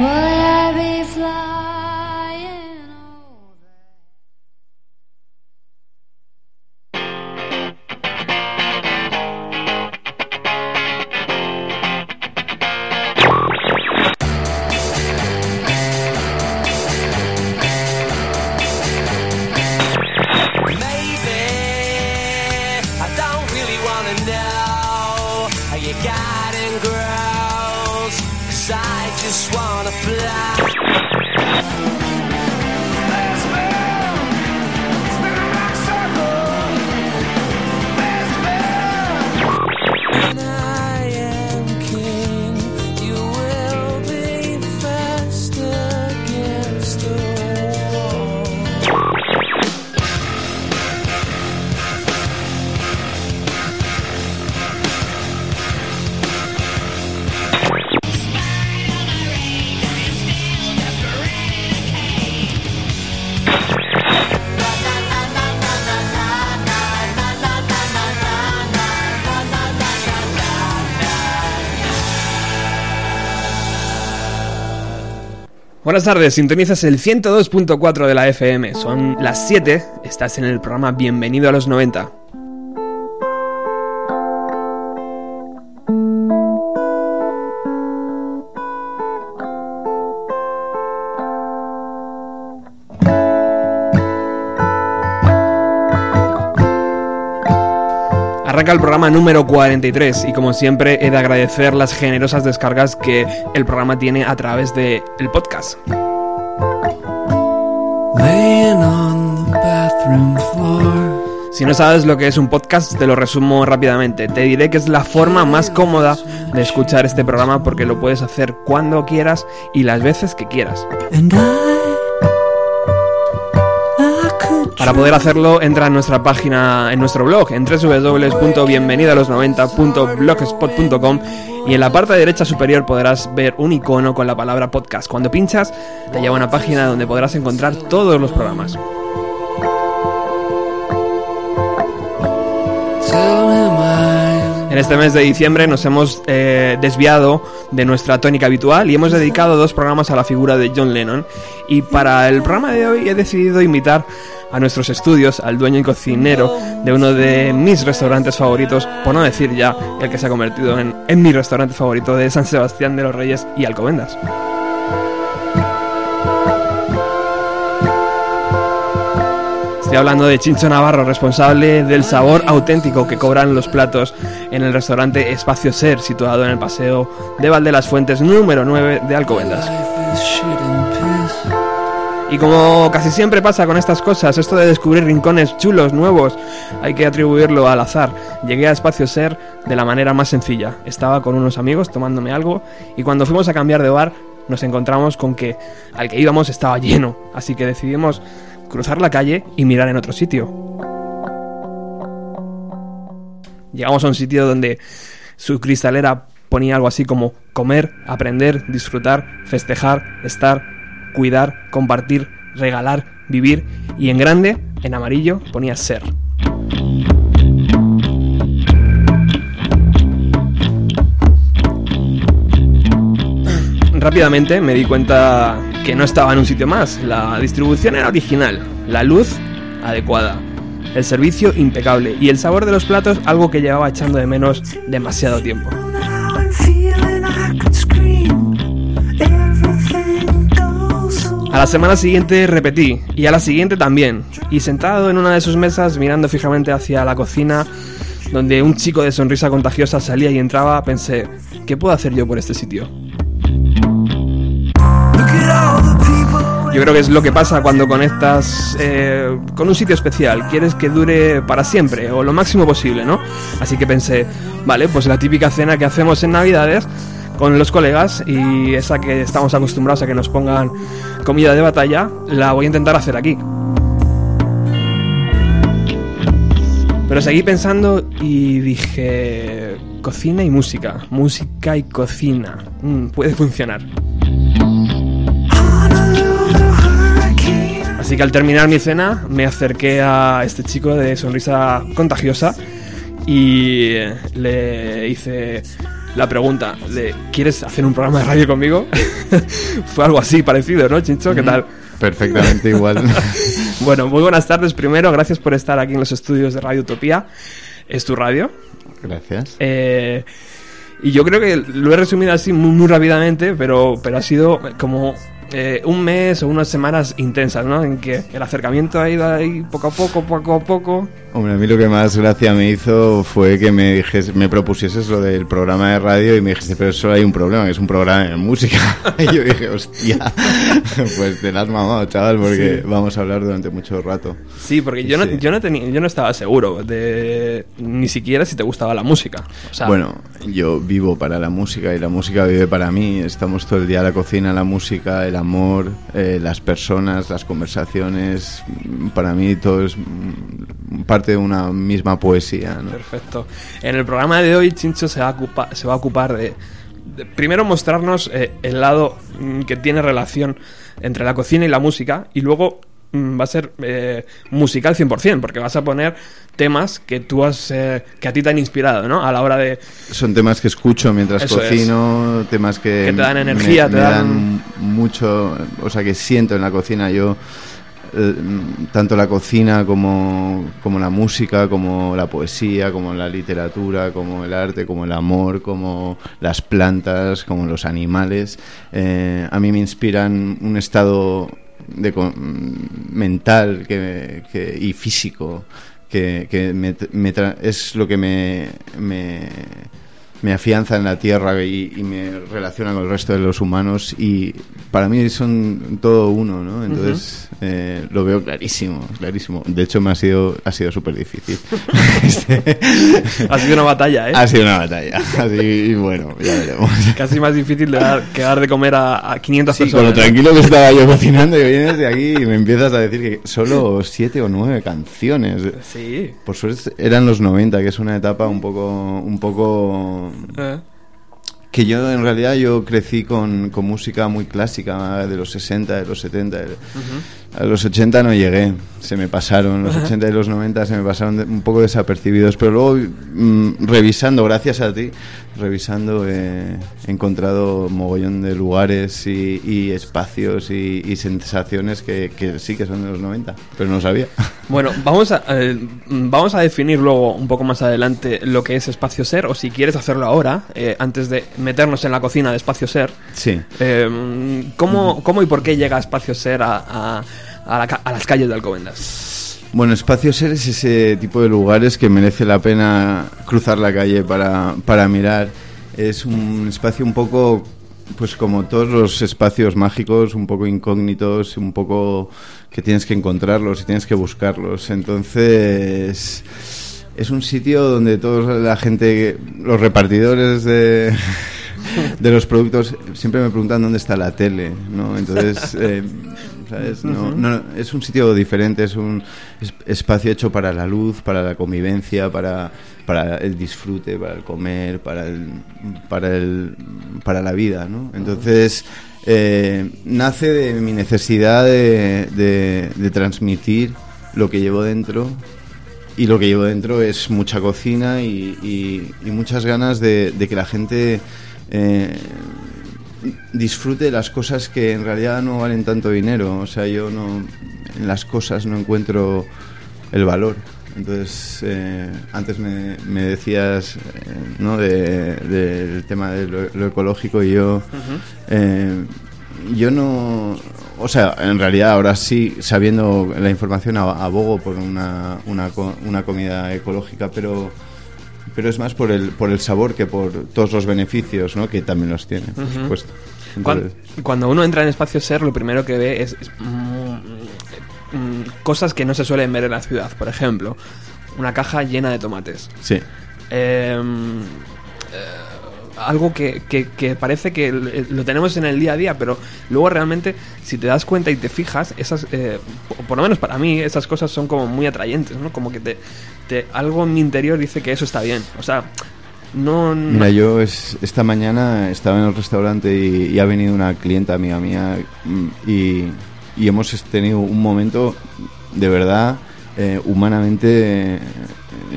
Will I be flying? Buenas tardes, sintonizas el 102.4 de la FM. Son las 7, estás en el programa Bienvenido a los 90. Arranca el programa número 43 y como siempre he de agradecer las generosas descargas que el programa tiene a través del el podcast. Si no sabes lo que es un podcast, te lo resumo rápidamente. Te diré que es la forma más cómoda de escuchar este programa porque lo puedes hacer cuando quieras y las veces que quieras. Para poder hacerlo, entra en nuestra página, en nuestro blog, en www.bienvenidalos90.blogspot.com y en la parte derecha superior podrás ver un icono con la palabra podcast. Cuando pinchas, te lleva a una página donde podrás encontrar todos los programas. En este mes de diciembre nos hemos eh, desviado de nuestra tónica habitual y hemos dedicado dos programas a la figura de John Lennon. Y para el programa de hoy he decidido invitar a nuestros estudios al dueño y cocinero de uno de mis restaurantes favoritos, por no decir ya el que se ha convertido en, en mi restaurante favorito de San Sebastián de los Reyes y Alcobendas. Estoy hablando de Chincho Navarro, responsable del sabor auténtico que cobran los platos en el restaurante Espacio Ser, situado en el paseo de Valde las Fuentes número 9 de Alcobendas. Y como casi siempre pasa con estas cosas, esto de descubrir rincones chulos, nuevos, hay que atribuirlo al azar. Llegué a Espacio Ser de la manera más sencilla. Estaba con unos amigos tomándome algo y cuando fuimos a cambiar de bar nos encontramos con que al que íbamos estaba lleno, así que decidimos cruzar la calle y mirar en otro sitio. Llegamos a un sitio donde su cristalera ponía algo así como comer, aprender, disfrutar, festejar, estar, cuidar, compartir, regalar, vivir y en grande, en amarillo, ponía ser. Rápidamente me di cuenta que no estaba en un sitio más. La distribución era original, la luz adecuada, el servicio impecable y el sabor de los platos algo que llevaba echando de menos demasiado tiempo. A la semana siguiente repetí, y a la siguiente también, y sentado en una de sus mesas mirando fijamente hacia la cocina, donde un chico de sonrisa contagiosa salía y entraba, pensé, ¿qué puedo hacer yo por este sitio? Yo creo que es lo que pasa cuando conectas eh, con un sitio especial. Quieres que dure para siempre o lo máximo posible, ¿no? Así que pensé, vale, pues la típica cena que hacemos en Navidades con los colegas y esa que estamos acostumbrados a que nos pongan comida de batalla, la voy a intentar hacer aquí. Pero seguí pensando y dije, cocina y música, música y cocina, mm, puede funcionar. Así que al terminar mi cena me acerqué a este chico de sonrisa contagiosa y le hice la pregunta de ¿quieres hacer un programa de radio conmigo? Fue algo así parecido, ¿no, Chincho? ¿Qué tal? Perfectamente igual. bueno, muy buenas tardes primero. Gracias por estar aquí en los estudios de Radio Utopía. Es tu radio. Gracias. Eh, y yo creo que lo he resumido así muy, muy rápidamente, pero, pero ha sido como eh, un mes o unas semanas intensas, ¿no? En que el acercamiento ha ido ahí poco a poco, poco a poco. Hombre, a mí lo que más gracia me hizo fue que me dijese, me propusieses lo del programa de radio y me dijiste, pero solo hay un problema, que es un programa de música. y yo dije, hostia, pues te la has mamado, chaval, porque vamos a hablar durante mucho rato. Sí, porque yo no, yo no tenía, yo no estaba seguro de ni siquiera si te gustaba la música. bueno, yo vivo para la música y la música vive para mí. Estamos todo el día en la cocina, la música, el amor, eh, las personas, las conversaciones. Para mí todo es parte de una misma poesía. Perfecto. En el programa de hoy, Chincho se va a, se va a ocupar de, primero mostrarnos eh, el lado mm, que tiene relación entre la cocina y la música y luego va a ser eh, musical 100%, porque vas a poner temas que tú has que a ti te han inspirado, ¿no? A la hora de son temas que escucho mientras cocino, temas que, que, te dan energía, te dan... mucho, o sea, que siento en la cocina yo eh, tanto la cocina como, como, la música, como la poesía, como la literatura, como el arte, como el amor, como las plantas, como los animales, eh, a mí me inspiran un estado de, mental que, y físico que, es lo que me me afianza en la tierra y, me relaciona con el resto de los humanos y para mí son todo uno, ¿no? Entonces eh, lo veo clarísimo, clarísimo. De hecho me ha sido ha sido súper difícil. ha sido una batalla, ¿eh? Ha sido una batalla. Así, bueno, ya veremos. Casi más difícil de dar, que dar de comer a, 500 sí, personas. Con lo tranquilo que estaba yo cocinando y vienes de aquí y me empiezas a decir que solo siete o nueve canciones. Sí. Por suerte eran los 90, que es una etapa un poco un poco eh. Que yo en realidad yo crecí con, con, música muy clásica de los 60, de los 70. A los 80 no llegué, se me pasaron. Los 80 y los 90 se me pasaron un poco desapercibidos. Pero luego, mm, revisando, gracias a ti, revisando, he encontrado mogollón de lugares y, espacios y, sensaciones que, sí que son de los 90, pero no sabía. Bueno, vamos a, eh, vamos a definir luego un poco más adelante lo que es Espacio Ser, o si quieres hacerlo ahora, eh, antes de meternos en la cocina de Espacio Ser. Sí. Eh, ¿cómo, ¿cómo, y por qué llega Espacio Ser a, a las calles de Alcobendas? Bueno, Espacio Ser es ese tipo de lugares que merece la pena cruzar la calle para, para mirar. Es un espacio un poco pues como todos los espacios mágicos, un poco incógnitos, un poco que tienes que encontrarlos y tienes que buscarlos. Entonces, es un sitio donde toda la gente, los repartidores de, de los productos, siempre me preguntan dónde está la tele, ¿no? Entonces, eh, No, es un sitio diferente, es un espacio hecho para la luz, para la convivencia, para, para el disfrute, para el comer, para, el, para, el, para la vida, ¿no? Entonces, eh, nace de mi necesidad de, de, transmitir lo que llevo dentro y lo que llevo dentro es mucha cocina y, y, muchas ganas de, de, que la gente eh, disfrute las cosas que en realidad no valen tanto dinero. O sea, yo no en las cosas no encuentro el valor. Entonces, eh, antes me, decías eh, ¿no? del tema de lo, ecológico y yo, eh, yo no, o sea, en realidad ahora sí, sabiendo la información, abogo por una, una, una comida ecológica, pero pero es más por el, por el sabor que por todos los beneficios, ¿no? que también los tiene, por supuesto. cuando, uno entra en Espacio Ser, lo primero que ve es, mm, mm, cosas que no se suelen ver en la ciudad. Por ejemplo, una caja llena de tomates. Sí. Eh, algo que, que, parece que lo tenemos en el día a día, pero luego realmente, si te das cuenta y te fijas, esas, eh, por lo menos para mí, esas cosas son como muy atrayentes, ¿no? Como que te, algo en mi interior dice que eso está bien. O sea, no, Mira, yo es, esta mañana estaba en el restaurante y, ha venido una clienta amiga mía mm, y, y hemos tenido un momento de verdad eh, humanamente, eh,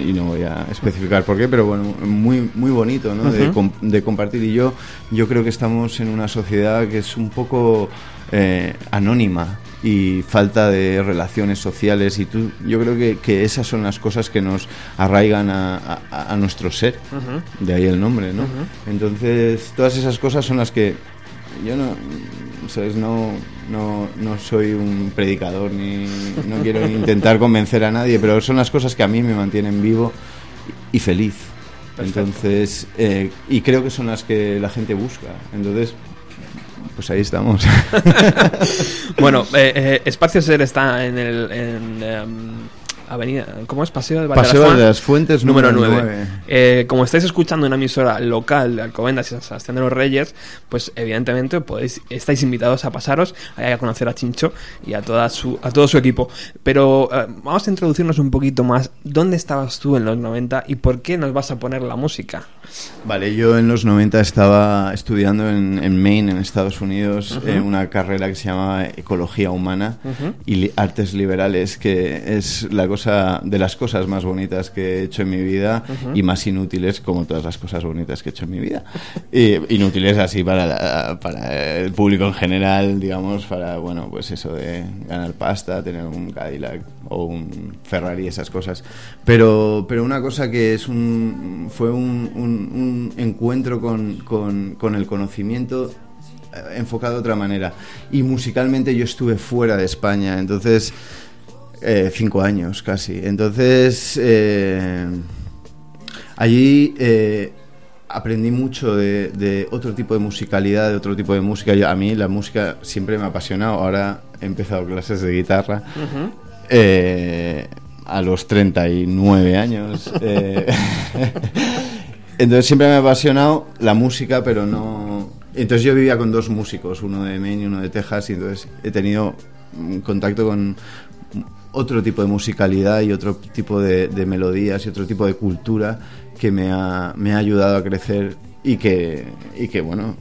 y no voy a especificar por qué, pero bueno, muy, muy bonito ¿no? de, com- de compartir. Y yo, yo creo que estamos en una sociedad que es un poco eh, anónima y falta de relaciones sociales y tú, yo creo que, que esas son las cosas que nos arraigan a, a- a nuestro ser, de ahí el nombre, ¿no? Entonces, todas esas cosas son las que yo no, ¿sabes? No, no, no soy un predicador ni no quiero intentar convencer a nadie, pero son las cosas que a mí me mantienen vivo y feliz. Entonces, eh, y creo que son las que la gente busca. Entonces, pues ahí estamos. Bueno, eh, eh, Espacio Ser está en el. En, em, Avenida. ¿Cómo es? Paseo de Paseo de las Fuentes, número número 9. nueve. Eh, como estáis escuchando una emisora local de Alcobendas y San Sebastián de los Reyes, pues evidentemente podéis, estáis invitados a pasaros a conocer a Chincho y a, toda su, a todo su equipo. Pero eh, vamos a introducirnos un poquito más. ¿Dónde estabas tú en los 90 y por qué nos vas a poner la música? Vale, yo en los 90 estaba estudiando en, en Maine, en Estados Unidos, eh, una carrera que se llama Ecología Humana y Artes Liberales, que es la cosa de las cosas más bonitas que he hecho en mi vida y más inútiles como todas las cosas bonitas que he hecho en mi vida. Y, inútiles así para, la- para el público en general, digamos, para, bueno, pues eso de ganar pasta, tener un Cadillac o un Ferrari, esas cosas. Pero, pero una cosa que es un, fue un, un- un encuentro con, con- con el conocimiento eh, enfocado de otra manera. Y musicalmente yo estuve fuera de España, entonces eh, cinco años casi. Entonces eh, allí eh, aprendí mucho de, de otro tipo de musicalidad, de otro tipo de música. Yo- a mí la música siempre me ha apasionado. Ahora he empezado clases de guitarra. Eh, a los 39 años. entonces siempre me ha apasionado la música, pero no... Entonces yo vivía con dos músicos, uno de Maine y uno de Texas, y entonces he tenido contacto con otro tipo de musicalidad y otro tipo de, de melodías y otro tipo de cultura que me ha, me ha ayudado a crecer y que, y que, bueno,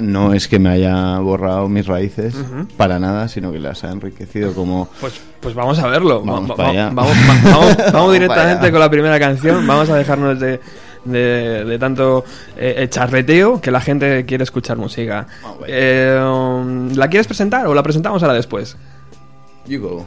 no es que me haya borrado mis raíces para nada, sino que las ha enriquecido como... Pues, pues vamos a verlo. Vamos Va- para va- allá. Vamos, va- vamos- vamos directamente con la primera canción. Vamos a dejarnos de, de, de tanto eh, charreteo que la gente quiere escuchar música. Eh, um, ¿La quieres presentar o la presentamos ahora después? You go.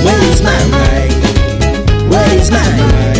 Where is my mind? Where is my mind?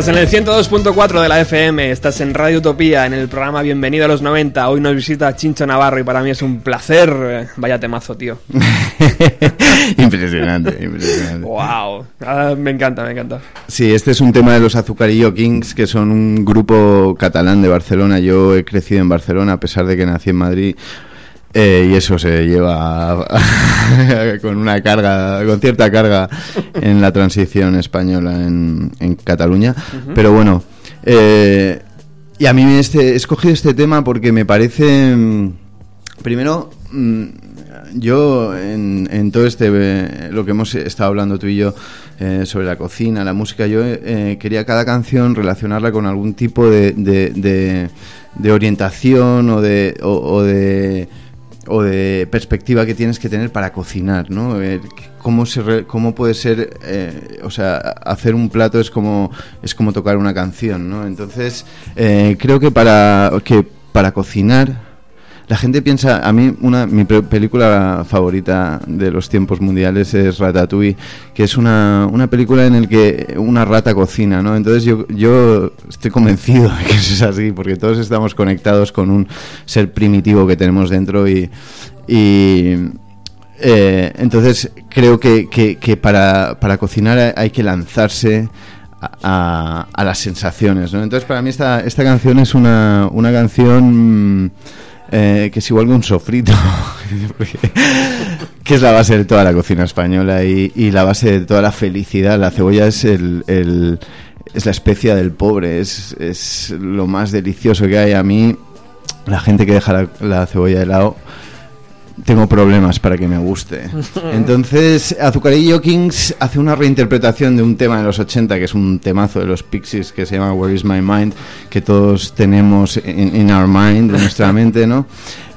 Estás en el 102.4 de la FM, estás en Radio Utopía, en el programa Bienvenido a los 90. Hoy nos visita Chincho Navarro y para mí es un placer. Vaya temazo, tío. impresionante, impresionante. Wow, ah, me encanta, me encanta. Sí, este es un tema de los Azucarillo Kings, que son un grupo catalán de Barcelona. Yo he crecido en Barcelona a pesar de que nací en Madrid. Eh, y eso se lleva con una carga, con cierta carga en la transición española en, en Cataluña. Pero bueno, eh, y a mí este, he escogido este tema porque me parece, mm, primero, mm, yo en, en todo este, eh, lo que hemos estado hablando tú y yo eh, sobre la cocina, la música, yo eh, quería cada canción relacionarla con algún tipo de, de, de- de orientación o de... o- o de o de perspectiva que tienes que tener para cocinar, ¿no? Eh, cómo se cómo puede ser, eh, o sea, hacer un plato es como es como tocar una canción, ¿no? Entonces eh, creo que para que para cocinar la gente piensa, a mí una mi pe- película favorita de los tiempos mundiales es Ratatouille, que es una, una película en la que una rata cocina, ¿no? Entonces yo, yo estoy convencido de que eso es así, porque todos estamos conectados con un ser primitivo que tenemos dentro y, y eh, entonces creo que, que- que para, para cocinar hay que lanzarse a, a- a las sensaciones, ¿no? Entonces para mí esta, esta canción es una, una canción mm, eh, que es igual que un sofrito, que es la base de toda la cocina española y, y la base de toda la felicidad. La cebolla es el... el- es la especia del pobre, es, es lo más delicioso que hay. A mí, la gente que deja la, la cebolla de lado, tengo problemas para que me guste. Entonces, Azucarillo Kings hace una reinterpretación de un tema de los 80, que es un temazo de los Pixies, que se llama Where is My Mind, que todos tenemos in, in our mind, en nuestra mente, ¿no?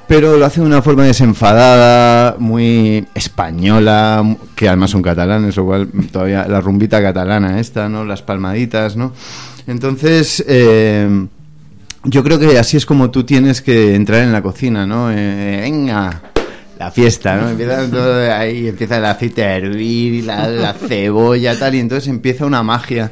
Pero lo hace de una forma desenfadada, muy española, que además son catalanes, lo cual todavía la rumbita catalana esta, ¿no? Las palmaditas, ¿no? Entonces, eh, yo creo que así es como tú tienes que entrar en la cocina, ¿no? Eh, venga, la fiesta, ¿no? Empieza todo ahí, empieza el aceite a hervir, y la, la cebolla, tal, y entonces empieza una magia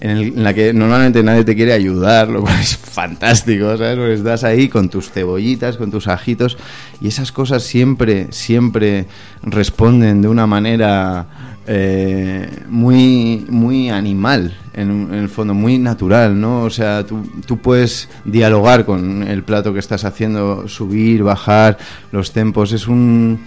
en, el- en la que normalmente nadie te quiere ayudar, lo cual es fantástico, ¿sabes? Porque estás ahí con tus cebollitas, con tus ajitos, y esas cosas siempre, siempre responden de una manera eh, muy, muy animal, en, en el fondo, muy natural, ¿no? O sea, tú, tú puedes dialogar con el plato que estás haciendo, subir, bajar los tempos, es un...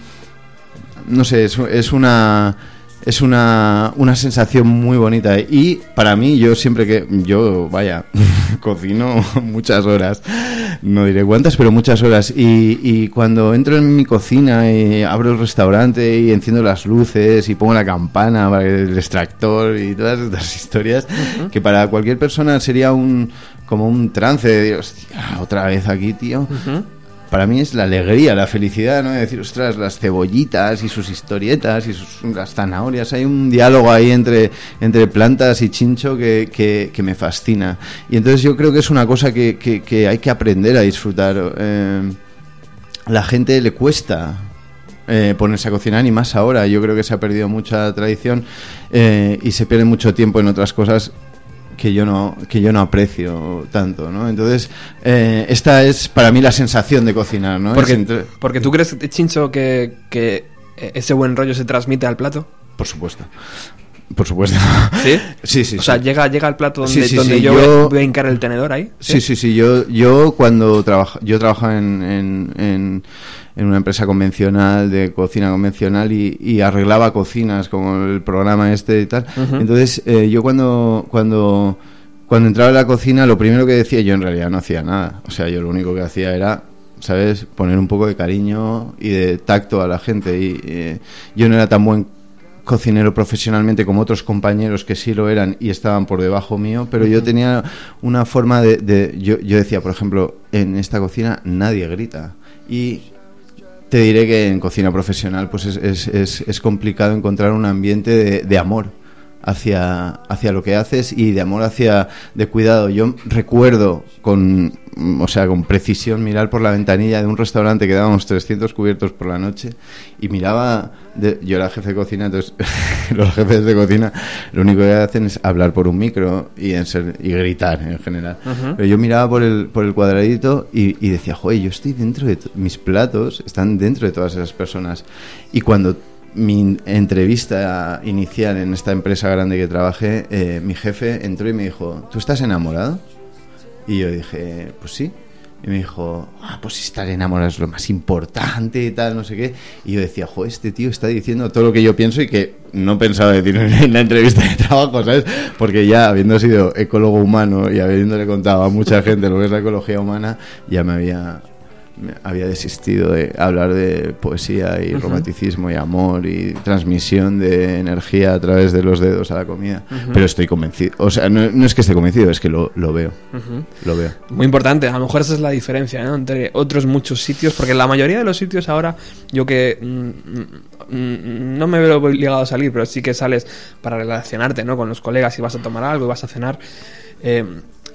No sé, es, es una... Es una, una sensación muy bonita. Y para mí yo siempre que yo vaya cocino muchas horas. No diré cuántas pero muchas horas. Y, y cuando entro en mi cocina y abro el restaurante y enciendo las luces y pongo la campana para el extractor y todas estas historias que para cualquier persona sería un como un trance de hostia otra vez aquí tío para mí es la alegría, la felicidad, ¿no? De decir, ostras, las cebollitas y sus historietas y sus, las zanahorias. Hay un diálogo ahí entre, entre plantas y chincho que, que, que me fascina. Y entonces yo creo que es una cosa que, que, que hay que aprender a disfrutar. Eh, la gente le cuesta eh, ponerse a cocinar y más ahora. Yo creo que se ha perdido mucha tradición eh, y se pierde mucho tiempo en otras cosas que yo no que yo no aprecio tanto, ¿no? Entonces eh, esta es para mí la sensación de cocinar, ¿no? Porque, entre- porque tú crees, Chincho, que, que ese buen rollo se transmite al plato. por supuesto, por supuesto. ¿Sí? Sí, sí, O sea, llega, llega al plato donde, Sí, sí, donde yo, yo- voy a hincar el tenedor ahí. Sí, sí, sí. Yo, yo cuando trabaja, yo trabajaba en, en, en, en una empresa convencional, de cocina convencional, y, y arreglaba cocinas, como el programa este y tal. Entonces, eh, yo cuando, cuando, cuando entraba en la cocina, lo primero que decía, yo en realidad no hacía nada. O sea, yo lo único que hacía era, ¿sabes?, poner un poco de cariño y de tacto a la gente. Y eh, yo no era tan buen cocinero profesionalmente como otros compañeros que sí lo eran y estaban por debajo mío, pero yo tenía una forma de... de- yo, yo decía, por ejemplo, en esta cocina nadie grita. Y te diré que en cocina profesional pues es, es, es, es complicado encontrar un ambiente de, de amor. Hacia, hacia lo que haces y de amor hacia de cuidado. Yo recuerdo con, o sea, con precisión mirar por la ventanilla de un restaurante que dábamos 300 cubiertos por la noche y miraba, de- yo era jefe de cocina, entonces los jefes de cocina lo único que hacen es hablar por un micro y, en ser- y gritar en general. Pero yo miraba por el, por el cuadradito y, y decía, joder, yo estoy dentro de mis platos, están dentro de todas esas personas. Y cuando mi entrevista inicial en esta empresa grande que trabajé, eh, mi jefe entró y me dijo, ¿tú estás enamorado? Y yo dije, pues sí. Y me dijo, ah, pues estar enamorado es lo más importante y tal, no sé qué. Y yo decía, jo, este tío está diciendo todo lo que yo pienso y que no pensaba decir en la entrevista de trabajo, ¿sabes? Porque ya habiendo sido ecólogo humano y habiéndole contado a mucha gente lo que es la ecología humana, ya me había, había desistido de hablar de poesía y romanticismo y amor y transmisión de energía a través de los dedos a la comida. Pero estoy convencido, o sea, no, no es que esté convencido, es que lo, lo veo, lo veo. Muy importante, a lo mejor esa es la diferencia ¿no? entre otros muchos sitios, porque la mayoría de los sitios ahora, yo que mm, mm, no me veo obligado a salir, pero sí que sales para relacionarte ¿no? con los colegas y vas a tomar algo y vas a cenar. eh,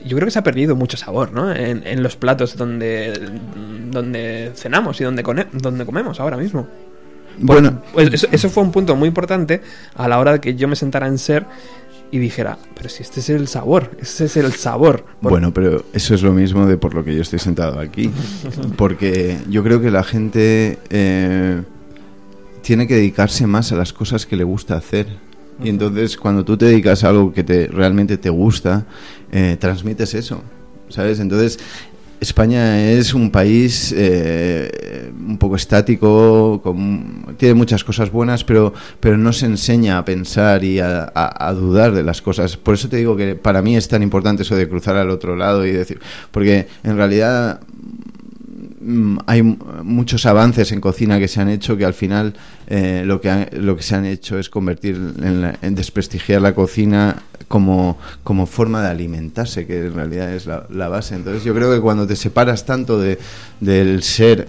yo creo que se ha perdido mucho sabor ¿no? en, en los platos donde, donde cenamos y donde, donde comemos ahora mismo. Por- Bueno, pues eso, eso fue un punto muy importante a la hora de que yo me sentara en ser y dijera, pero si este es el sabor, ese es el sabor. Por- Bueno, pero eso es lo mismo de por lo que yo estoy sentado aquí. Porque yo creo que la gente eh, tiene que dedicarse más a las cosas que le gusta hacer. Y entonces cuando tú te dedicas a algo que te, realmente te gusta, eh, transmites eso. ¿Sabes? Entonces España es un país eh, un poco estático, con- tiene muchas cosas buenas, pero, pero no se enseña a pensar y a, a- dudar de las cosas. Por eso te digo que para mí es tan importante eso de cruzar al otro lado y decir, porque en realidad hay m- muchos avances en cocina que se han hecho que al final eh, lo que ha- lo que se han hecho es convertir en, la- en desprestigiar la cocina como, como forma de alimentarse que en realidad es la, base. Entonces yo creo que cuando te separas tanto de, del ser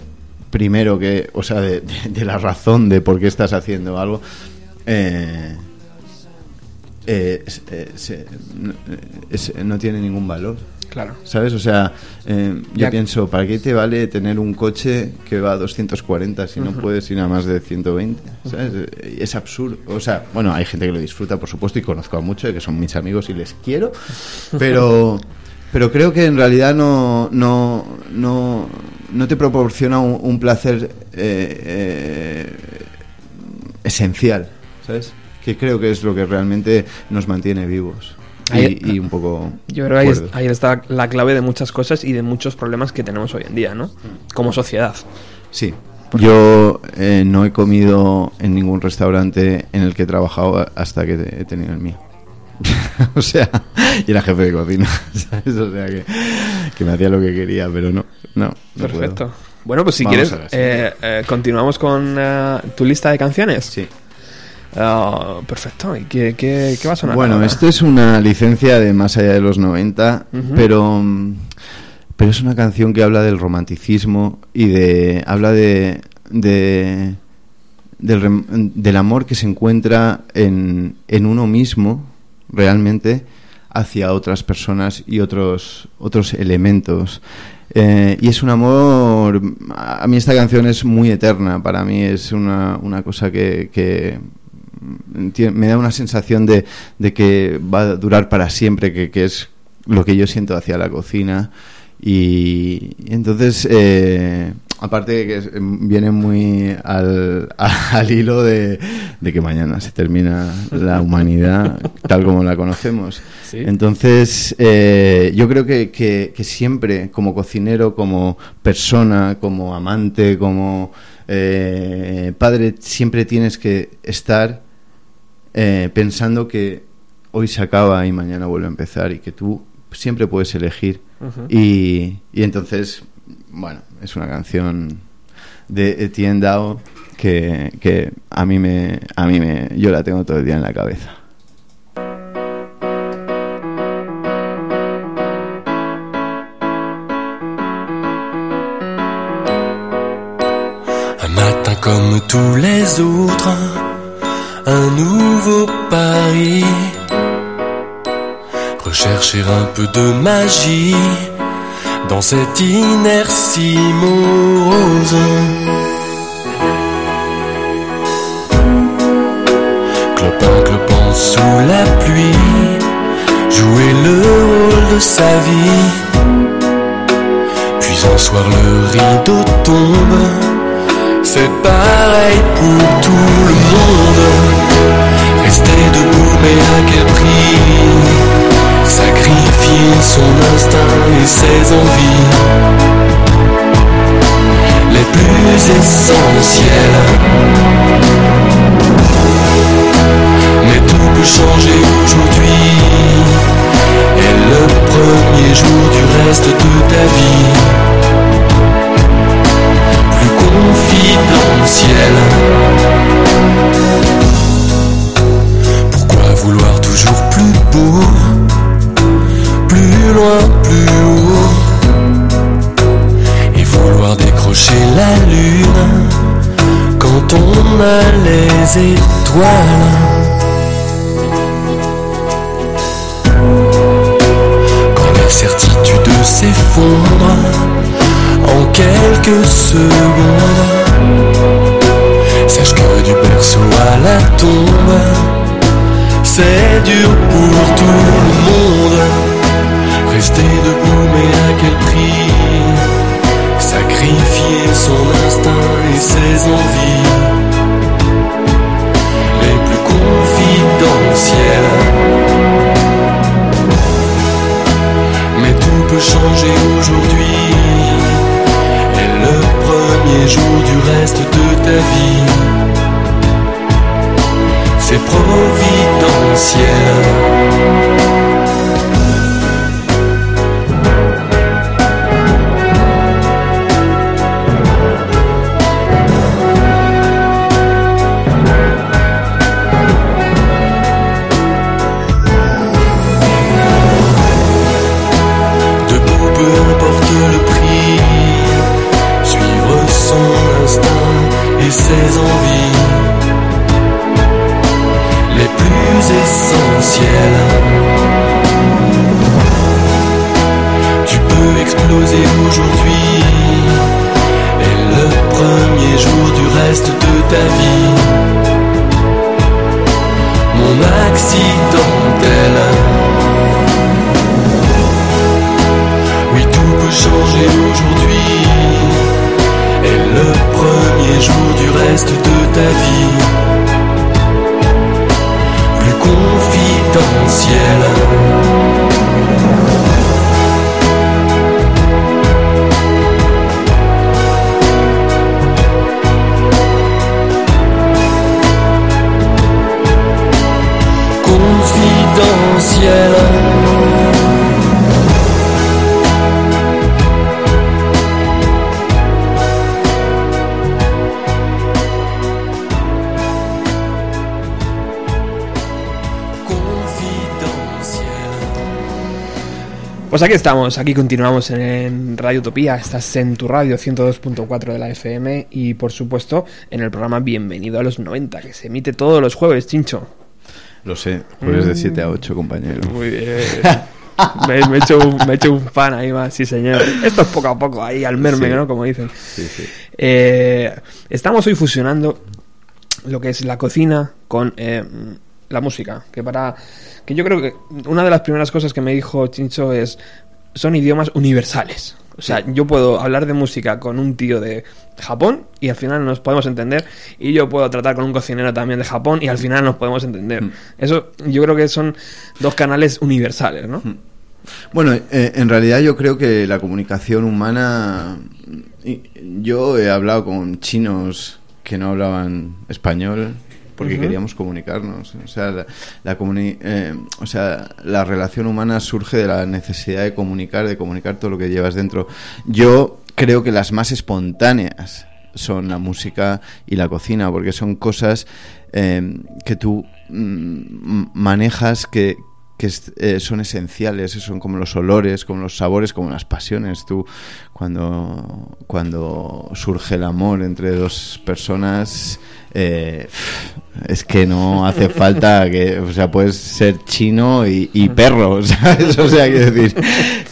primero que o sea de, la razón de por qué estás haciendo algo eh, eh, eh, se- no tiene ningún valor Claro. ¿Sabes? O sea, eh, yo Ya- pienso, ¿para qué te vale tener un coche que va a 240 si no puedes ir a más de 120? ¿Sabes? Es absurdo. O sea, bueno, hay gente que lo disfruta, por supuesto, y conozco a muchos, que son mis amigos y les quiero, pero, pero creo que en realidad no, no, no, no te proporciona un, un placer eh, eh, esencial, ¿sabes? Que creo que es lo que realmente nos mantiene vivos. Y, Ahí- y un poco Yo creo que ahí, está la clave de muchas cosas y de muchos problemas que tenemos hoy en día, ¿no? Como sociedad. Sí. Yo eh, no he comido en ningún restaurante en el que he trabajado hasta que he tenido el mío. o sea, y era jefe de cocina, ¿sabes? O sea, que, que me hacía lo que quería, pero no, no. no Perfecto. puedo. Bueno, pues si Vamos quieres, eh, eh, continuamos con eh, tu lista de canciones. Sí. Ah, perfecto. ¿Y qué, qué, qué va a sonar? Bueno, ahora? esto es una licencia de más allá de los 90, Ujú. pero, pero es una canción que habla del romanticismo y de habla de, de del, del amor que se encuentra en, en uno mismo realmente hacia otras personas y otros otros elementos Eh, y es un amor a mí esta canción es muy eterna para mí es una, una cosa que, me da una sensación de, de que va a durar para siempre, que, que es lo que yo siento hacia la cocina. Y, y entonces, eh, aparte de que es- viene muy al, al hilo de, de que mañana se termina la humanidad tal como la conocemos. Sí. Entonces, eh, yo creo que, que- que siempre, como cocinero, como persona, como amante, como eh, padre, siempre tienes que estar eh, pensando que hoy se acaba y mañana vuelve a empezar y que tú siempre puedes elegir. Y, y entonces, bueno, es una canción de Etienne Dao que, que a mí me, a mí me, yo la tengo todo el día en la cabeza. 'Un matin comme tous les autres, un nouveau pari. Rechercher un peu de magie dans cette inertie morose. Clopin, clopin sous la pluie, jouer le rôle de sa vie. Puis un soir le rideau tombe, c'est pareil pour tout le monde. Rester debout, mais à quel prix? Sacrifier son instinct et ses envies les plus essentielles. Mais tout peut changer aujourd'hui. Et le premier jour du reste de ta vie. Confidentiel. Pourquoi vouloir toujours plus beau? Plus loin, plus haut. Et vouloir décrocher la lune quand on a les étoiles. Quand certitude s'effondre en quelques secondes, la tombe, c'est dur pour tout le monde. Rester debout, mais à quel prix? Sacrifier son instinct et ses envies les plus confidentielles. Mais tout peut changer aujourd'hui. Et le premier jour du reste de ta vie, c'est providentiel. Confidentiel. Pues aquí estamos, aquí continuamos en Radio Utopía, estás en tu radio 102.4 de la FM y por supuesto en el programa Bienvenido a los 90 que se emite todos los jueves, Chincho. Lo sé, jueves de 7 a 8, compañero. Muy bien. me, me he hecho un, me he hecho un fan ahí más, sí señor. Esto es poco a poco, ahí al merme, Sí. ¿no? Como dicen. Sí, sí. Eh, estamos hoy fusionando lo que es la cocina con eh, la música. Que para. Que yo creo que una de las primeras cosas que me dijo Chincho es. Son idiomas universales. O sea, yo puedo hablar de música con un tío de Japón y al final nos podemos entender. Y yo puedo tratar con un cocinero también de Japón y al final nos podemos entender. Mm. Eso yo creo que son dos canales universales, ¿no? Bueno, eh, en realidad yo creo que la comunicación humana. Yo he hablado con chinos que no hablaban español porque queríamos comunicarnos. O sea, la, la comuni- eh, o sea, la relación humana surge de la necesidad de comunicar, de comunicar todo lo que llevas dentro. Yo creo que las más espontáneas son la música y la cocina, porque son cosas eh, que tú mm, manejas que, que eh, son esenciales, son como los olores, como los sabores, como las pasiones. Tú, cuando, cuando surge el amor entre dos personas, eh, Es que no hace falta que, o sea, puedes ser chino y, perro, ¿sabes? O sea, quiero decir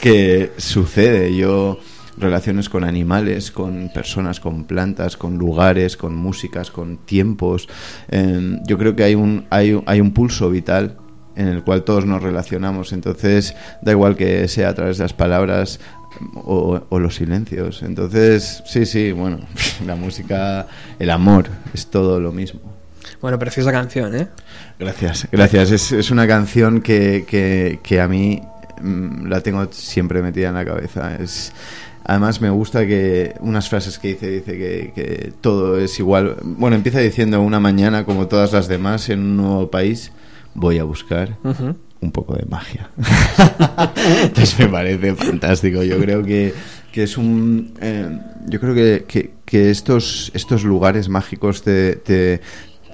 que sucede. Yo relaciones con animales, con personas, con plantas, con lugares, con músicas, con tiempos. Eh, yo creo que hay un, hay, hay un pulso vital en el cual todos nos relacionamos. Entonces, da igual que sea a través de las palabras o, o los silencios. Entonces, sí, sí, bueno, la música, el amor, es todo lo mismo. Bueno, preciosa canción, ¿eh? Gracias, gracias. Es, es una canción que, que, que a mí mm, la tengo siempre metida en la cabeza. Es, además me gusta que unas frases que dice, dice que, que todo es igual. Bueno, empieza diciendo una mañana como todas las demás en un nuevo país voy a buscar. Un poco de magia. Entonces me parece fantástico. Yo creo que, que es un. eh, yo creo que, que, estos, estos lugares mágicos te, te,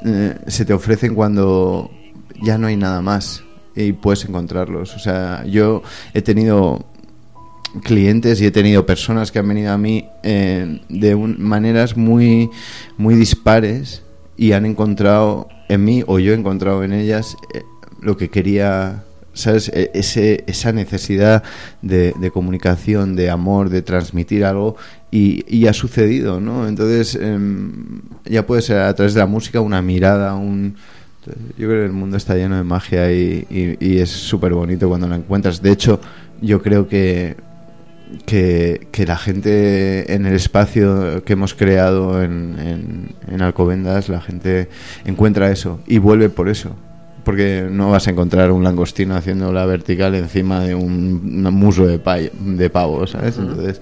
eh, se te ofrecen cuando ya no hay nada más y puedes encontrarlos. O sea, yo he tenido clientes y he tenido personas que han venido a mí eh, de maneras muy muy dispares y han encontrado en mí o yo he encontrado en ellas lo que quería sabes E- ese esa necesidad de, comunicación de amor de transmitir algo y, y ha sucedido no entonces em, ya puede ser a través de la música una mirada un yo creo que el mundo está lleno de magia y, y- y es súper bonito cuando la encuentras. De hecho, yo creo que, que, que la gente en el espacio que hemos creado en, en, en Alcobendas, la gente encuentra eso y vuelve por eso. Porque no vas a encontrar un langostino haciendo la vertical encima de un, un muslo de, de pavo, ¿sabes? Entonces,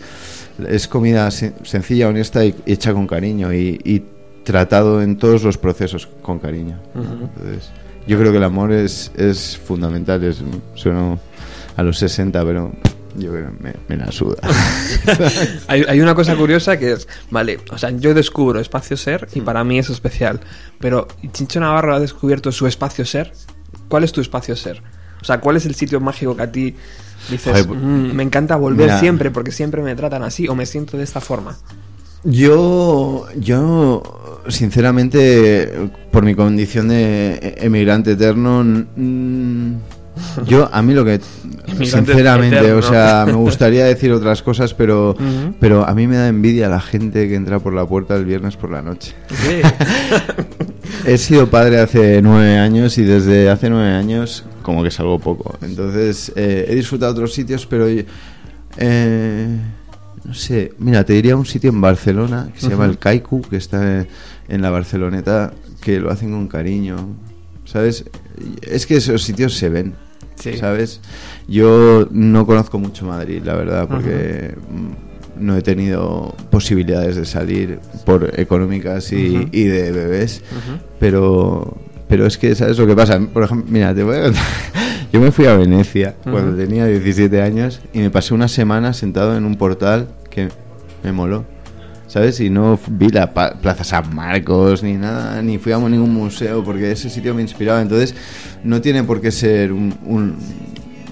es comida sen- sencilla, honesta y hecha con cariño y, y tratado en todos los procesos con cariño. Entonces, yo creo que el amor es, es fundamental. Es, sueno a los 60, pero yo creo que me, me la suda. Hay, hay una cosa curiosa que es, vale, o sea, yo descubro espacio ser y para mí es especial, pero Chincho Navarro ha descubierto su espacio ser. ¿Cuál es tu espacio ser? O sea, ¿cuál es el sitio mágico que a ti dices, "Mm, me encanta volver mira. siempre porque siempre me tratan así o me siento de esta forma? Yo, yo, sinceramente, por mi condición de emigrante eterno, mm, yo, a mí lo que, sinceramente, eterno. o sea, me gustaría decir otras cosas, pero, pero a mí me da envidia la gente que entra por la puerta el viernes por la noche. Sí. He sido padre hace nueve años y desde hace nueve años como que salgo poco. Entonces eh, he disfrutado otros sitios, pero eh, no sé. Mira, te diría un sitio en Barcelona que se llama el Kaiku, que está en la Barceloneta, que lo hacen con cariño. ¿Sabes? Es que esos sitios se ven. Sí. ¿Sabes? Yo no conozco mucho Madrid, la verdad, porque mm, no he tenido posibilidades de salir por económicas y, de bebés. Pero, pero es que, ¿sabes lo que pasa? Por ejemplo, mira, te voy a contar. Yo me fui a Venecia cuando tenía 17 años y me pasé una semana sentado en un portal que me moló. ¿Sabes? Y no vi la Plaza San Marcos ni nada, ni fui a ningún museo porque ese sitio me inspiraba. Entonces, no tiene por qué ser un, un,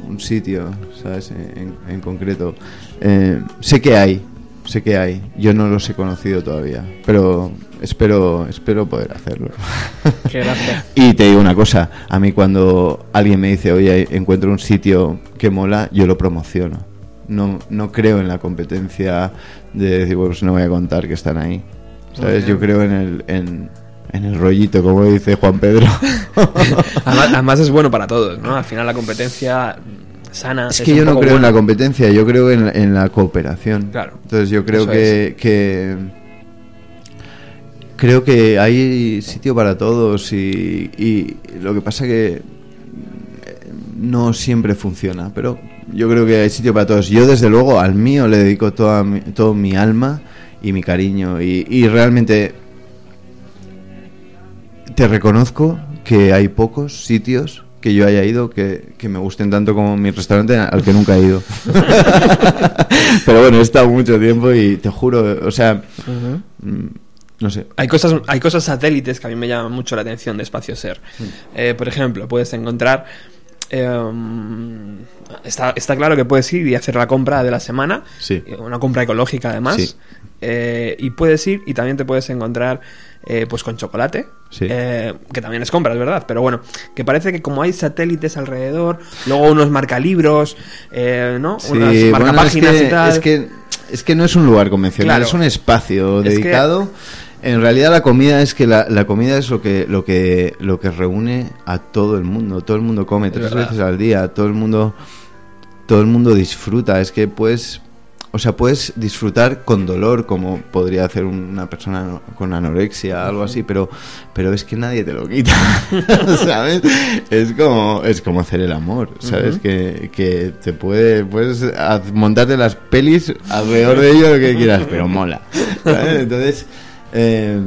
un sitio, ¿sabes? En, en concreto. Eh, sé que hay, sé que hay. Yo no los he conocido todavía, pero espero, espero poder hacerlo. Qué gracia. Y te digo una cosa, a mí cuando alguien me dice, oye, encuentro un sitio que mola, yo lo promociono. No, no creo en la competencia de decir, pues no voy a contar que están ahí. ¿Sabes? Yo creo en el, en, en el rollito, como dice Juan Pedro. Además, además es bueno para todos, ¿no? Al final la competencia sana. Es que yo un no creo en la competencia, yo creo en, en la cooperación. Claro. Entonces yo creo que, que creo que hay sitio para todos y, y lo que pasa que eh, no siempre funciona, pero yo creo que hay sitio para todos. Yo desde luego al mío le dedico toda mi, todo mi alma y mi cariño y, y realmente te reconozco que hay pocos sitios que yo haya ido que, que me gusten tanto como mi restaurante al que nunca he ido. Pero bueno, he estado mucho tiempo y te juro, o sea, mm, no sé. Hay cosas, hay cosas satélites que a mí me llaman mucho la atención de Espacio Ser. Mm. Eh, por ejemplo, puedes encontrar em, está, está claro que puedes ir y hacer la compra de la semana, Sí. una compra ecológica además, Sí. eh, y puedes ir y también te puedes encontrar eh, pues con chocolate, Sí. eh, que también es compra, es verdad, pero bueno, que parece que como hay satélites alrededor, luego unos marcalibros, eh, ¿no? Unas bueno, es marcapáginas que, y tal. es que es que no es un lugar convencional, Claro. es un espacio Es que- dedicado. En realidad la comida es que la, la comida es lo que lo que lo que reúne a todo el mundo. Todo el mundo come tres veces al día. Todo el mundo todo el mundo disfruta. Es que puedes o sea, puedes disfrutar con dolor como podría hacer una persona con anorexia, algo así, pero pero es que nadie te lo quita, ¿sabes? Es como es como hacer el amor, ¿sabes? que, que te puede puedes montarte las pelis alrededor de ello lo que quieras, pero mola. ¿sabes? Entonces eh,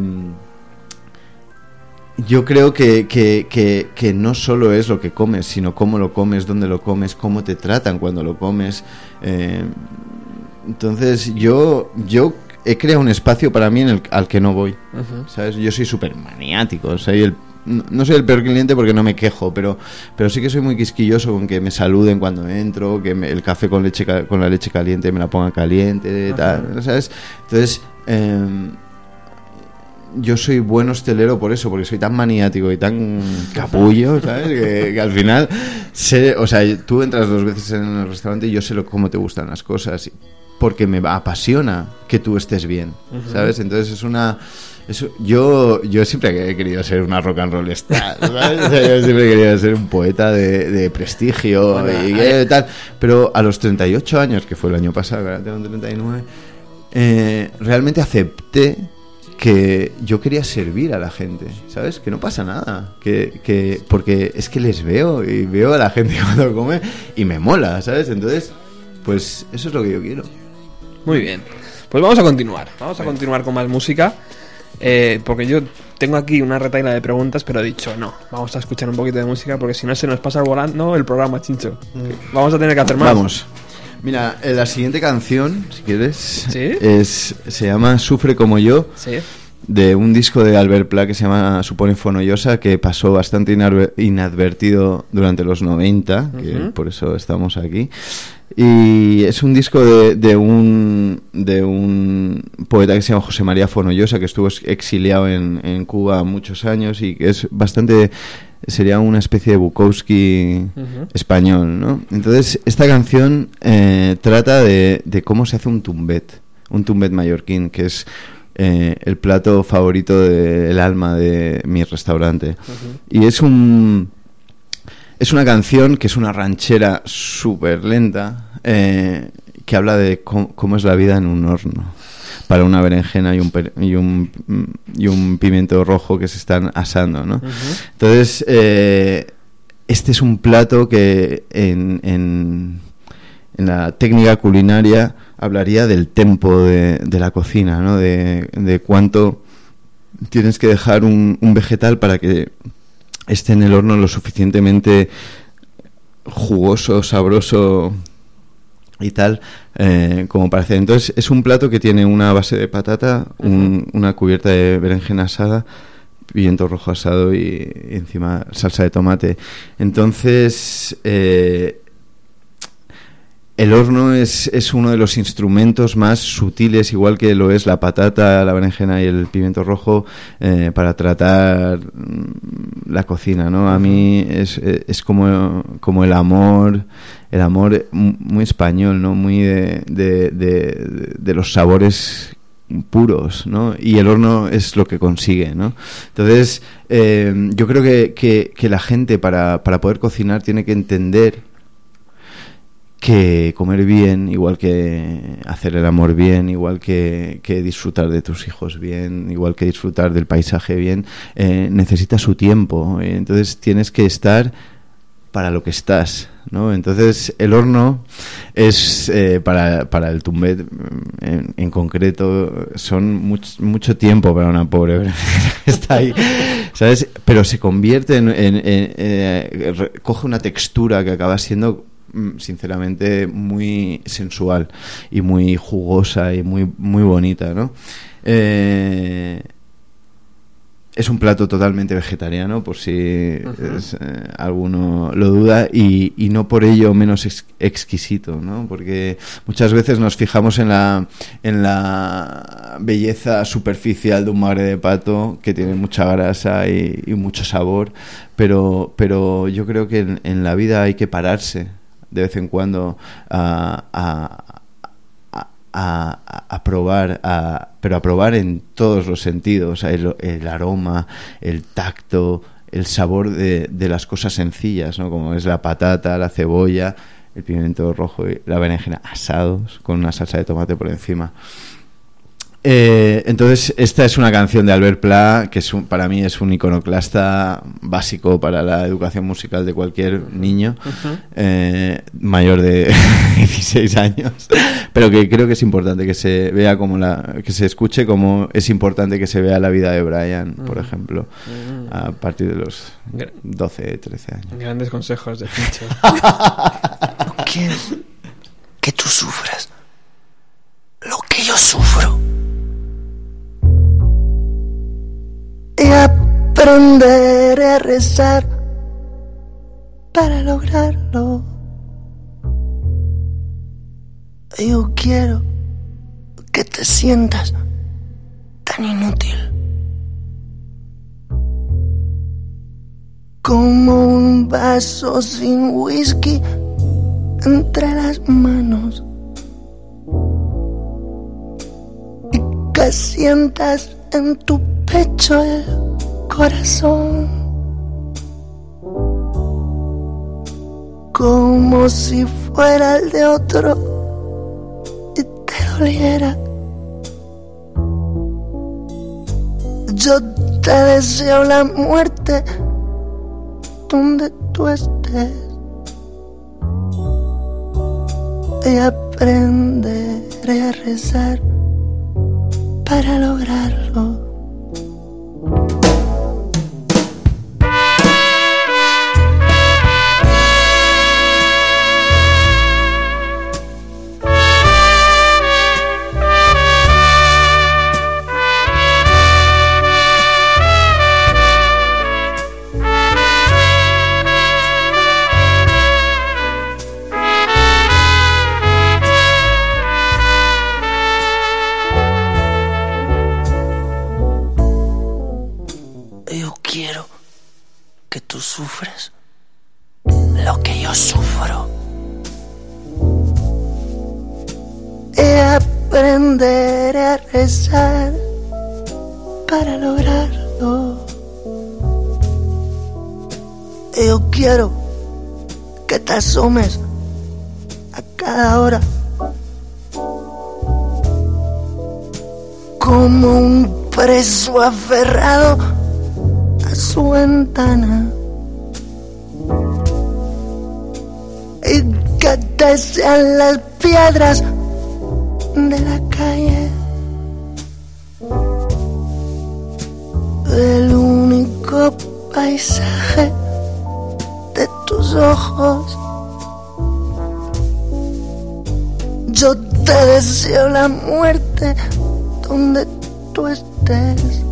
yo creo que, que, que, que no solo es lo que comes, sino cómo lo comes, dónde lo comes, cómo te tratan cuando lo comes. eh, entonces yo, yo he creado un espacio para mí en el, al que no voy. ¿Sabes? Yo soy súper maniático. Soy el, no soy el peor cliente porque no me quejo, pero, pero sí que soy muy quisquilloso con que me saluden cuando entro, que me- el café con, leche, con la leche caliente me la pongan caliente, tal, ¿sabes? Entonces... em, yo soy buen hostelero por eso, porque soy tan maniático y tan capullo, ¿sabes? Que, que al final sé, o sea, tú entras dos veces en el restaurante y yo sé lo, cómo te gustan las cosas, porque me apasiona que tú estés bien, ¿sabes? Entonces es una eso, yo, yo siempre he querido ser una rock and roll star, ¿sabes? O sea, yo siempre he querido ser un poeta de, de prestigio Bueno, y eh, tal. Pero a los 38 años, que fue el año pasado, ahora tengo 39, eh, realmente acepté que yo quería servir a la gente, ¿sabes? Que no pasa nada, que, que porque es que les veo y veo a la gente cuando come y me mola, ¿sabes? Entonces, pues eso es lo que yo quiero. Muy bien. Pues vamos a continuar. Vamos a continuar con más música. eh, porque yo tengo aquí una retaila de preguntas, pero he dicho no. Vamos a escuchar un poquito de música porque si no se nos pasa volando el programa, chincho. Vamos a tener que hacer más. Vamos. Mira, eh, la siguiente canción, si quieres, ¿Sí? es se llama Sufre como yo. Sí. de un disco de Albert Pla que se llama Supone Fonollosa, que pasó bastante inadver- inadvertido durante los 90, que por eso estamos aquí. Y es un disco de, de un, de un poeta que se llama José María Fonollosa, que estuvo ex- exiliado en, en Cuba muchos años y que es bastante... Sería una especie de Bukowski español, ¿no? Entonces, esta canción eh, trata de, de cómo se hace un tumbet, un tumbet mallorquín, que es eh, el plato favorito del alma de mi restaurante. Y es un... Es una canción que es una ranchera súper lenta, eh, que habla de cómo, cómo es la vida en un horno, para una berenjena y un, per- y un, y un pimiento rojo que se están asando, ¿no? Entonces, eh, este es un plato que en, en, en la técnica culinaria hablaría del tempo de, de la cocina, ¿no? De, de cuánto tienes que dejar un, un vegetal para que esté en el horno lo suficientemente jugoso, sabroso y tal, eh, como parece. Entonces es un plato que tiene una base de patata, un- una cubierta de berenjena asada, pimiento rojo asado y, y encima salsa de tomate. Entonces eh, el horno es, es uno de los instrumentos más sutiles, igual que lo es la patata, la berenjena y el pimiento rojo, eh, para tratar mm, la cocina, ¿no? A mí es, eh, es como, como el amor, el amor m- muy español, ¿no? Muy de, de, de- de los sabores puros, ¿no? Y el horno es lo que consigue, ¿no? Entonces, eh, yo creo que, que, que la gente para, para poder cocinar tiene que entender que comer bien, igual que hacer el amor bien, igual que, disfrutar de tus hijos bien, igual que disfrutar del paisaje bien, eh, necesita su tiempo. Entonces tienes que estar para lo que estás, ¿no? Entonces el horno es eh, para, para el tumbet mm, en, concreto son much- mucho tiempo para una pobre está ahí, ¿sabes? Pero se convierte en, en- eh, coge una textura que acaba siendo sinceramente muy sensual y muy jugosa y muy muy bonita, ¿no? Eh, es un plato totalmente vegetariano, por si es, eh, alguno lo duda, y, y no por ello menos ex- exquisito, ¿no? Porque muchas veces nos fijamos en la, en la belleza superficial de un magre de pato que tiene mucha grasa y, y mucho sabor, pero, pero yo creo que en, en la vida hay que pararse de vez en cuando a, a- a, a- probar, pero a probar en todos los sentidos, el, el aroma, el tacto, el sabor de, de las cosas sencillas, ¿no? como es la patata, la cebolla, el pimiento rojo y la berenjena asados con una salsa de tomate por encima. Eh, entonces, esta es una canción de Albert Pla, que es un- para mí es un iconoclasta básico para la educación musical de cualquier niño eh, mayor de 16 años, pero que creo que es importante que se vea como la, que se escuche como es importante que se vea la vida de Brian, por ejemplo, a partir de los 12, 13 años. Grandes consejos de Fincho. No quiero que tú sufras lo que yo sufro. Aprenderé a rezar para lograrlo. Yo quiero que te sientas tan inútil como un vaso sin whisky entre las manos y que sientas en tu pecho el corazón como si fuera el de otro y te doliera. Yo te deseo la muerte donde tú estés y aprenderé a rezar para lograrlo. A cada hora como un preso aferrado a su ventana. Y que sean las piedras la muerte donde tú estés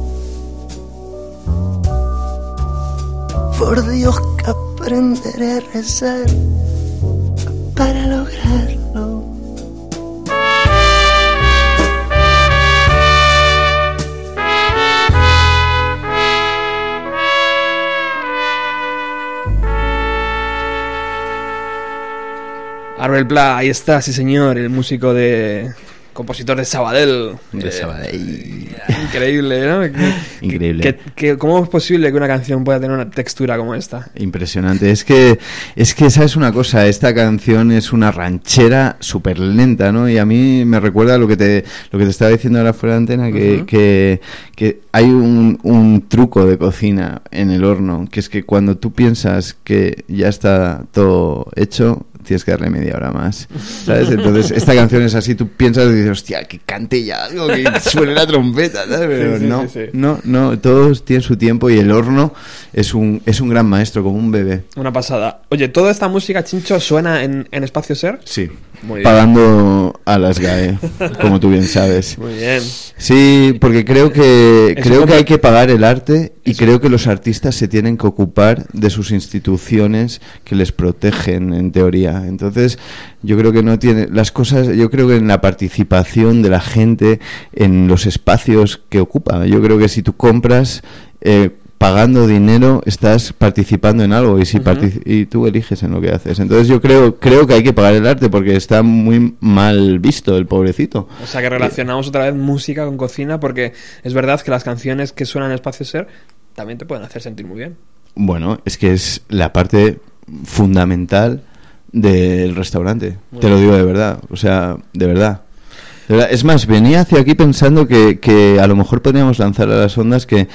por Dios que aprenderé a rezar para lograrlo. Arbel Pla, ahí está, sí señor, el músico de... compositor de Sabadell. De Eh, Sabadell. Increíble, ¿no? Increíble. que- que- ¿Cómo es posible que una canción pueda tener una textura como esta? Impresionante. Es que, es que, ¿sabes una cosa? Esta canción es una ranchera súper lenta, ¿no? Y a mí me recuerda lo que te, lo que te estaba diciendo ahora fuera de antena, que, que, que hay un, un truco de cocina en el horno, que es que cuando tú piensas que ya está todo hecho, tienes que darle media hora más, ¿sabes? Entonces, esta canción es así, tú piensas y dices, hostia, que cante ya algo, que suene la trompeta, ¿sabes? Pero Sí, sí, no, sí, sí. no, no, todos tienen su tiempo y el horno es un, es un gran maestro, como un bebé. Una pasada. Oye, ¿toda esta música, Chincho, suena en, en Espacio Ser? Sí, Muy bien. pagando a las GAE, como tú bien sabes. Muy bien. Sí, porque creo que Eso creo que hay que pagar el arte y creo que los artistas se tienen que ocupar de sus instituciones que les protegen en teoría. Entonces, yo creo que no tiene las cosas, yo creo que en la participación de la gente en los espacios que ocupa. Yo creo que si tú compras eh, pagando dinero estás participando en algo y si partici- y tú eliges en lo que haces. Entonces yo creo creo que hay que pagar el arte porque está muy mal visto el pobrecito. O sea que relacionamos otra vez música con cocina porque es verdad que las canciones que suenan en Espacio Ser también te pueden hacer sentir muy bien. Bueno, es que es la parte fundamental del restaurante. Muy Te lo digo de verdad. O sea, de verdad. De verdad. Es más, venía hacia aquí pensando que, que a lo mejor podríamos lanzar a las ondas que,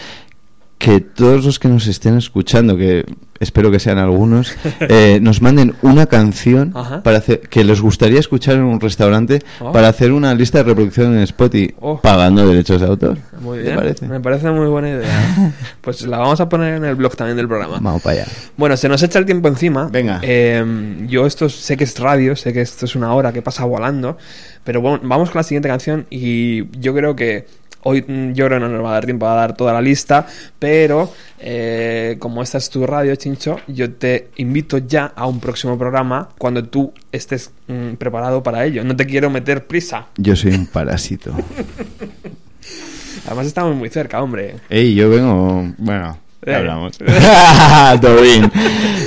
que todos los que nos estén escuchando, que espero que sean algunos, eh, nos manden una canción Ajá. para hacer, que les gustaría escuchar en un restaurante Oh. para hacer una lista de reproducción en Spotify Oh. pagando derechos de autor. Muy ¿Te bien. parece? Me parece muy buena idea. Pues la vamos a poner en el blog también del programa. Vamos para allá. Bueno, se nos echa el tiempo encima. Venga. Eh, yo esto sé que es radio, sé que esto es una hora que pasa volando, pero bueno, vamos con la siguiente canción y yo creo que hoy mm, yo creo que no nos va a dar tiempo a dar toda la lista, pero eh, como esta es tu radio, Chincho, yo te invito ya a un próximo programa cuando tú estés mm, preparado para ello. No te quiero meter prisa. Yo soy un parásito. Además estamos muy cerca, hombre. Ey, yo vengo. Bueno, Eh. hablamos. Doreen.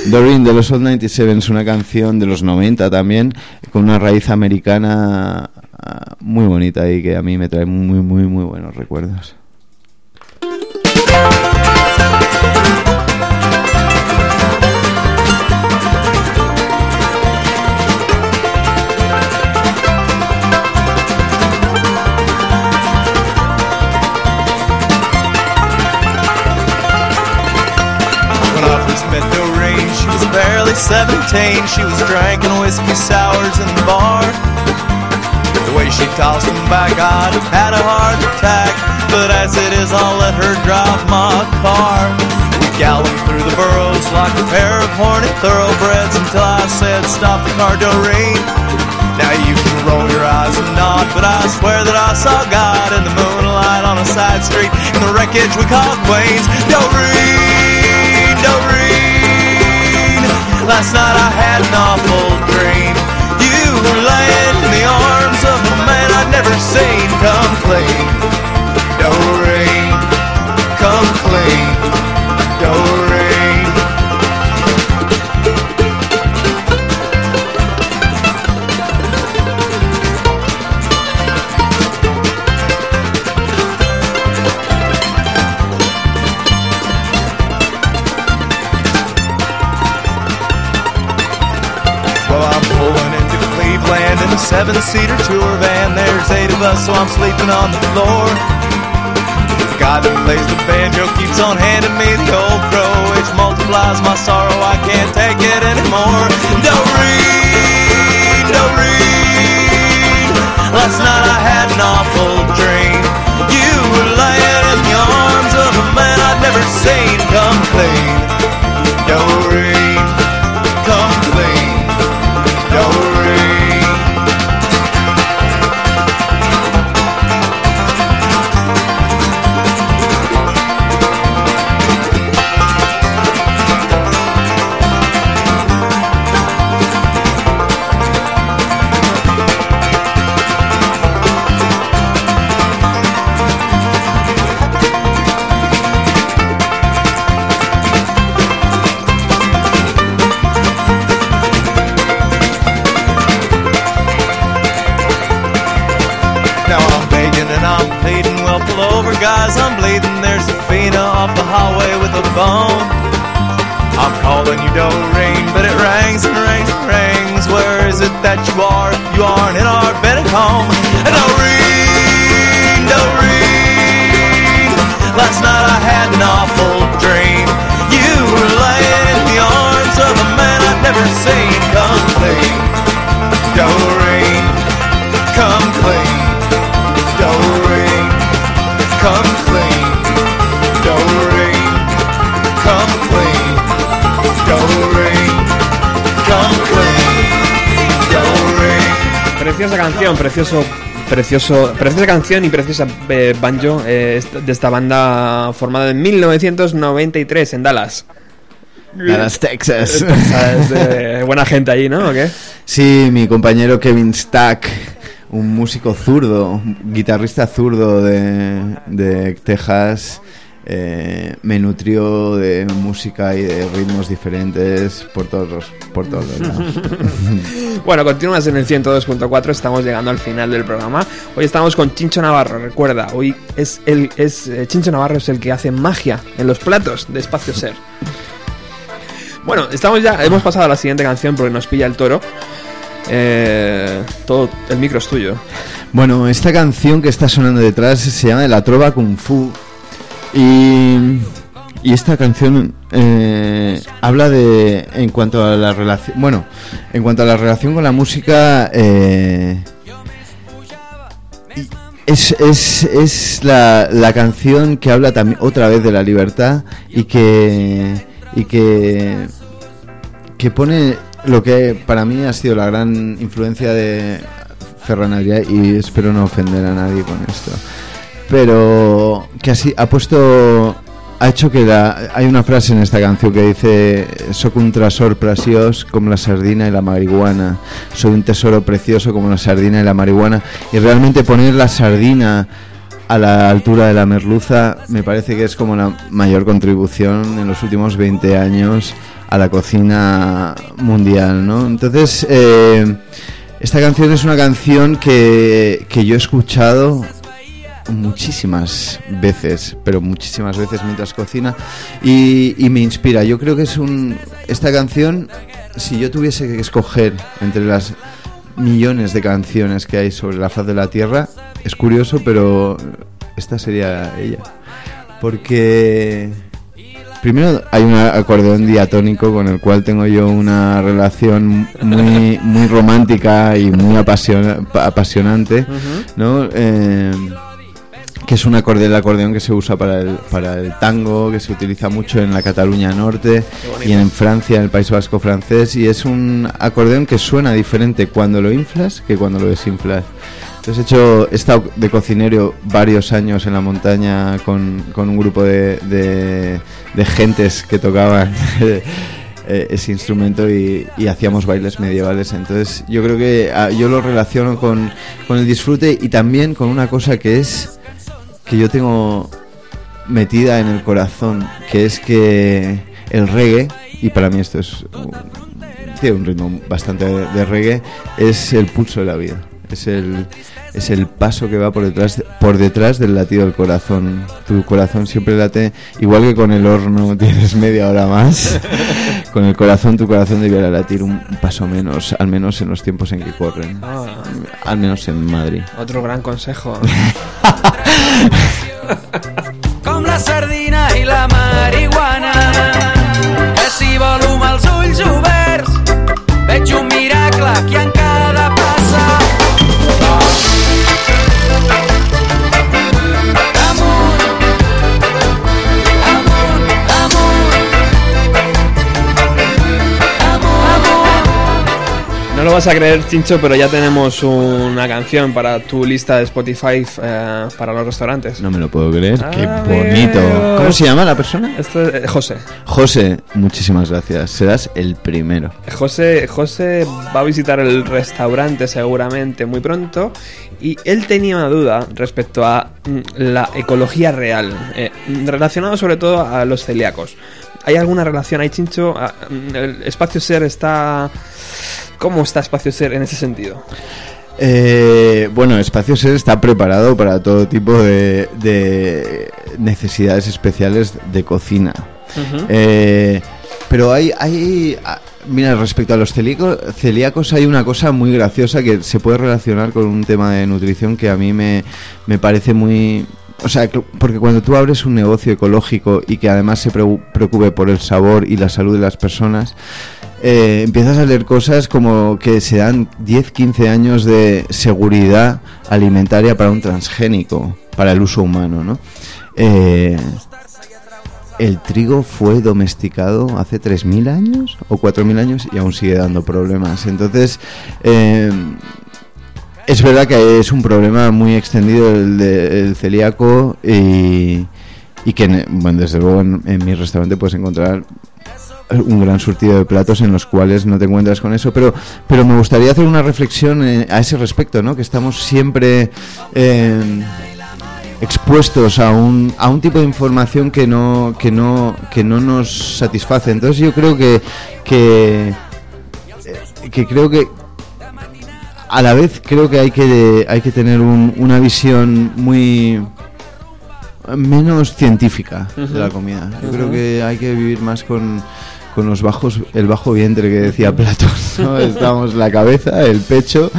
Doreen de los Old 97 es una canción de los 90 también, con una raíz americana muy bonita y que a mí me trae muy, muy, muy buenos recuerdos. When I first met Doreen, she was barely 17. She was drinking whiskey sours in the bar. Way she tossed them back, I'd have had a heart attack. But as it is, I'll let her drive my car. We galloped through the burrows like a pair of horny thoroughbreds until I said, Stop the car, Doreen. Now you can roll your eyes and nod, but I swear that I saw God in the moonlight on a side street in the wreckage we call Queens. Doreen, Doreen. Last night I had an awful dream. You were laying of a man I'd never seen come clean. Doreen, come clean. Doreen. A seven-seater tour van. There's eight of us, so I'm sleeping on the floor. The guy that plays the banjo keeps on handing me the old crow, which multiplies my sorrow. I can't take it anymore. Doreen, Doreen. Last night I had an awful dream. You were laying in the arms of a man I'd never seen come clean. Doreen, guys, I'm bleeding. There's a Fina off the highway with a bone. I'm calling you don't Doreen, but it rings and rings and rings. Where is it that you are? You aren't in our bed at home. And Doreen, Doreen. Last night I had an awful dream. You were laying in the arms of a man I'd never seen come clean. Doreen, Preciosa canción, precioso, precioso, preciosa canción y preciosa eh, banjo eh, de esta banda formada en 1993 en Dallas. Dallas, Texas. Eh, buena gente allí, ¿no? ¿O qué? Sí, mi compañero Kevin Stack, un músico zurdo, guitarrista zurdo de, de Texas, eh, me nutrió de música y de ritmos diferentes por todos los, por todos los lados. Bueno, continúas en el 102.4, estamos llegando al final del programa. Hoy estamos con Chincho Navarro, recuerda, hoy es el es eh, Chincho Navarro es el que hace magia en los platos de Espacio Ser. Bueno, estamos ya, hemos pasado a la siguiente canción porque nos pilla el toro. Eh, todo el micro es tuyo. Bueno, esta canción que está sonando detrás se llama La Trova Kung Fu. Y, esta canción eh, habla de. En cuanto a la relación. Bueno, en cuanto a la relación con la música. eh, es, es, es la, la canción que habla también otra vez de la libertad y que. Y que que pone lo que para mí ha sido la gran influencia de Ferran y espero no ofender a nadie con esto pero que así ha puesto ha hecho que la, hay una frase en esta canción que dice soy un tresor preciós como la sardina y la marihuana soy un tesoro precioso como la sardina y la marihuana y realmente poner la sardina a la altura de la merluza me parece que es como la mayor contribución en los últimos 20 años a la cocina mundial, ¿no? Entonces, eh, esta canción es una canción que, que yo he escuchado muchísimas veces, pero muchísimas veces mientras cocina y, y me inspira. Yo creo que es un... Esta canción, si yo tuviese que escoger entre las millones de canciones que hay sobre la faz de la Tierra, es curioso, pero esta sería ella. Porque primero hay un acordeón diatónico con el cual tengo yo una relación muy muy romántica y muy apasiona- apasionante, ¿no? Eh, que es un acorde, el acordeón que se usa para el, para el tango, que se utiliza mucho en la Cataluña Norte y en Francia, en el País Vasco francés, y es un acordeón que suena diferente cuando lo inflas que cuando lo desinflas. Entonces he hecho, he estado de cocinero varios años en la montaña con, con un grupo de, de, de gentes que tocaban eh, ese instrumento y, y hacíamos bailes medievales. Entonces yo creo que ah, yo lo relaciono con, con el disfrute y también con una cosa que es que yo tengo metida en el corazón, que es que el reggae, y para mí esto es un- tiene un ritmo bastante de, de reggae, es el pulso de la vida. Es el, es el paso que va por detrás, por detrás del latido del corazón. Tu corazón siempre late, igual que con el horno tienes media hora más. con el corazón, tu corazón debiera latir un paso menos, al menos en los tiempos en que corren. Ah, Al menos en Madrid. otro gran consejo. com la sardina i la marihuana que si volum els ulls oberts veig un miracle vas a creer, Chincho, pero ya tenemos una canción para tu lista de Spotify eh, para los restaurantes. No me lo puedo creer. Qué bonito. ¿Cómo se llama la persona? Esto es eh, José. José, muchísimas gracias. Serás el primero. José, José va a visitar el restaurante seguramente muy pronto y él tenía una duda respecto a mm, la ecología real, eh, relacionado sobre todo a los celíacos. ¿Hay alguna relación ahí, Chincho? Ah, ¿El espacio ser está... ¿Cómo está espacio ser en ese sentido? Eh, bueno, Espacio Ser está preparado para todo tipo de, de necesidades especiales de cocina. Eh, pero hay, hay ah, mira, respecto a los celíaco- celíacos hay una cosa muy graciosa que se puede relacionar con un tema de nutrición que a mí me, me parece muy... O sea, que- porque cuando tú abres un negocio ecológico y que además se preocupe por el sabor y la salud de las personas, eh, empiezas a leer cosas como que se dan 10, 15 años de seguridad alimentaria para un transgénico, para el uso humano, ¿no? Eh, el trigo fue domesticado hace 3.000 años o 4.000 años y aún sigue dando problemas. Entonces, eh, es verdad que es un problema muy extendido el, de, el celíaco y, y que, en- bueno, desde luego en, mi restaurante puedes encontrar un gran surtido de platos en los cuales no te encuentras con eso, pero, pero me gustaría hacer una reflexión eh, a ese respecto, ¿no? Que estamos siempre eh, expuestos a un, a un tipo de información que no, que no, que no nos satisface. Entonces yo creo que, que, eh, que creo que a la vez creo que hay que, hay que tener un- una visión muy menos científica de la comida. Yo creo que hay que vivir más con, con los bajos, el bajo vientre que decía Platón. ¿no? Estamos la cabeza, el pecho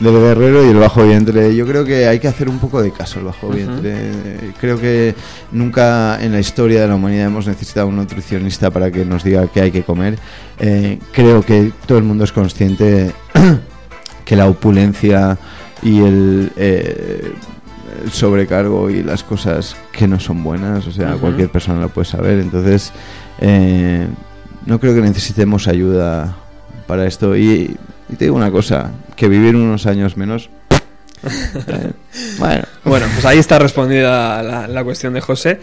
del guerrero y el bajo vientre. Yo creo que hay que hacer un poco de caso al bajo vientre. Creo que nunca en la historia de la humanidad hemos necesitado un nutricionista para que nos diga qué hay que comer. Eh, creo que todo el mundo es consciente que la opulencia y el, eh, el sobrecargo y las cosas que no son buenas, o sea, cualquier persona lo puede saber. Entonces, eh, no creo que necesitemos ayuda para esto. Y, y te digo una cosa, que vivir unos años menos... bueno, Bueno, pues ahí está respondida la, la cuestión de José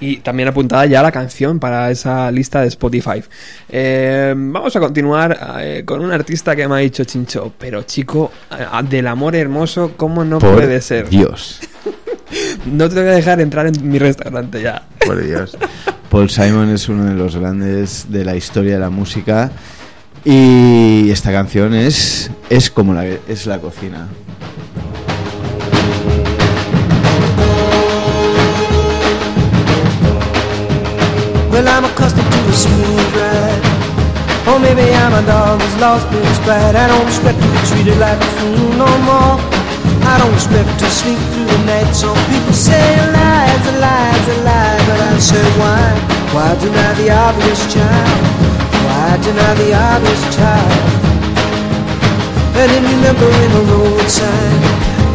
y también apuntada ya la canción para esa lista de Spotify. Eh, vamos a continuar eh, con un artista que me ha dicho Chincho, pero chico, del amor hermoso, ¿cómo no por puede ser? Dios. No te voy a dejar entrar en mi restaurante ya. Por Dios. Paul Simon es uno de los grandes de la historia de la música y esta canción es es como la es la cocina. Well, I'm accustomed to a smooth ride. Or maybe I'm a dog who's lost his pride. I don't expect to be treated like a fool no more. I don't expect to sleep through the night. Some people say lies, a lies, a lie. But I say why? Why deny the obvious child? Why deny the obvious child? And in remembering a road sign,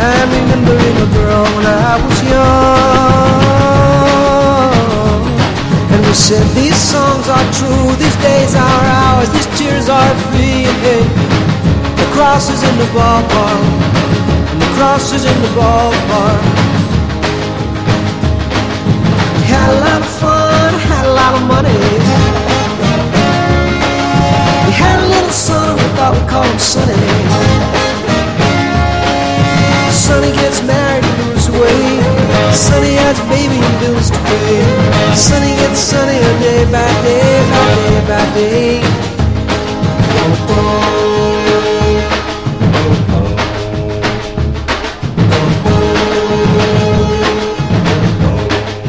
I'm remembering a girl when I was young. We said these songs are true, these days are ours, these tears are free. Hey, the cross is in the ballpark, and the cross is in the ballpark. We had a lot of fun, had a lot of money. We had a little son, we thought we'd call him Sonny. Sonny gets married and moves away. Has a baby and bills to pay. Sonny gets sunnier day by day, by day by day.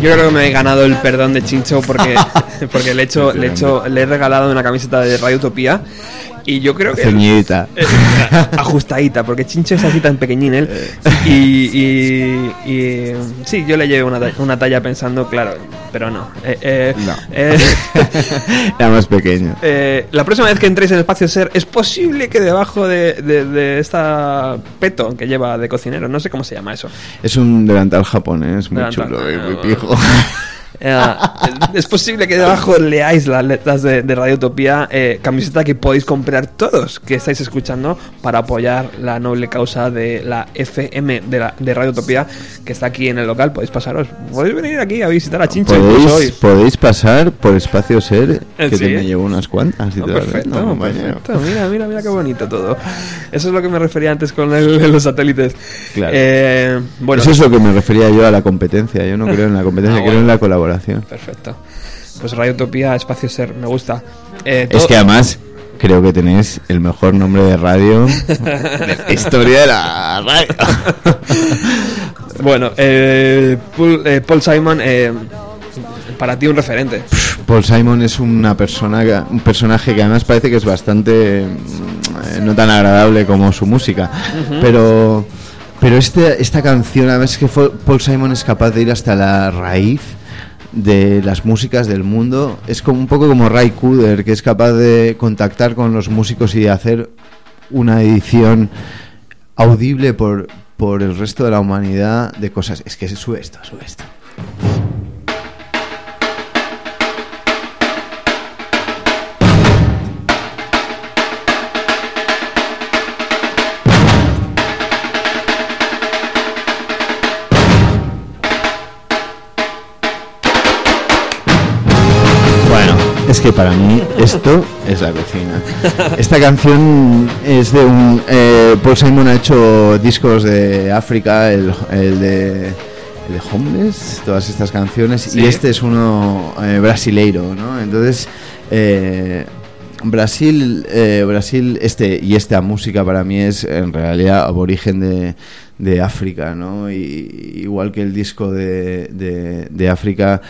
Yo creo que me he ganado el perdón de Chincho porque, porque le, he hecho, le, he hecho, le he regalado una camiseta de Radio Utopía y yo creo que... Ceñidita. Eh, ajustadita, porque Chincho es así tan pequeñín él. Y, y- y, sí, yo le llevé una, una talla pensando, claro, pero no. Eh, eh, No. eh, Era más pequeño. eh, la próxima vez que entréis en Espacio Ser, es posible que debajo de, de, de esta peto que lleva de cocinero, no sé cómo se llama eso. Es un delantal japonés muy Delantal. chulo y muy pijo. Es posible que debajo leáis las letras de, de Radio Utopía, eh, camiseta que podéis comprar todos que estáis escuchando para apoyar la noble causa de la FM de, la, de Radio Utopía que está aquí en el local. Podéis pasaros, podéis venir aquí a visitar a Chincho incluso hoy. Podéis, podéis pasar por Espacio Ser, Eh, que sí. te me llevo unas cuantas. y No, todo, ¿eh? perfecto, No, compañero. perfecto. Mira, mira, mira qué bonito todo. Eso es lo que me refería antes con el- los satélites. Claro. Eh, bueno, Eso es lo que me refería yo a la competencia. Yo no creo en la competencia, Ah, creo bueno. en la colaboración. Perfecto. Pues Radio Utopía, Espacio Ser, me gusta. Eh, Es que además creo que tenéis el mejor nombre de radio de la historia de la radio. Bueno, eh, Paul, eh, Paul Simon, eh, para ti un referente. Paul Simon es una persona, que- un personaje que además parece que es bastante no tan agradable como su música, pero pero este, esta canción además es que Paul Simon es capaz de ir hasta la raíz de las músicas del mundo. Es como un poco como Ray Cooder, que es capaz de contactar con los músicos y de hacer una edición audible por, por el resto de la humanidad de cosas. Es que sube esto, sube esto. Que para mí esto es la cocina. Esta canción es de un... Eh, Paul Simon ha hecho discos de África, el, el de... El de Homeless, todas estas canciones, Sí. y este es uno eh, brasileiro, ¿no? Entonces, eh, Brasil, eh, Brasil, este y esta música para mí es en realidad aborigen de, de África, ¿no? Y, igual que el disco de, de, de África,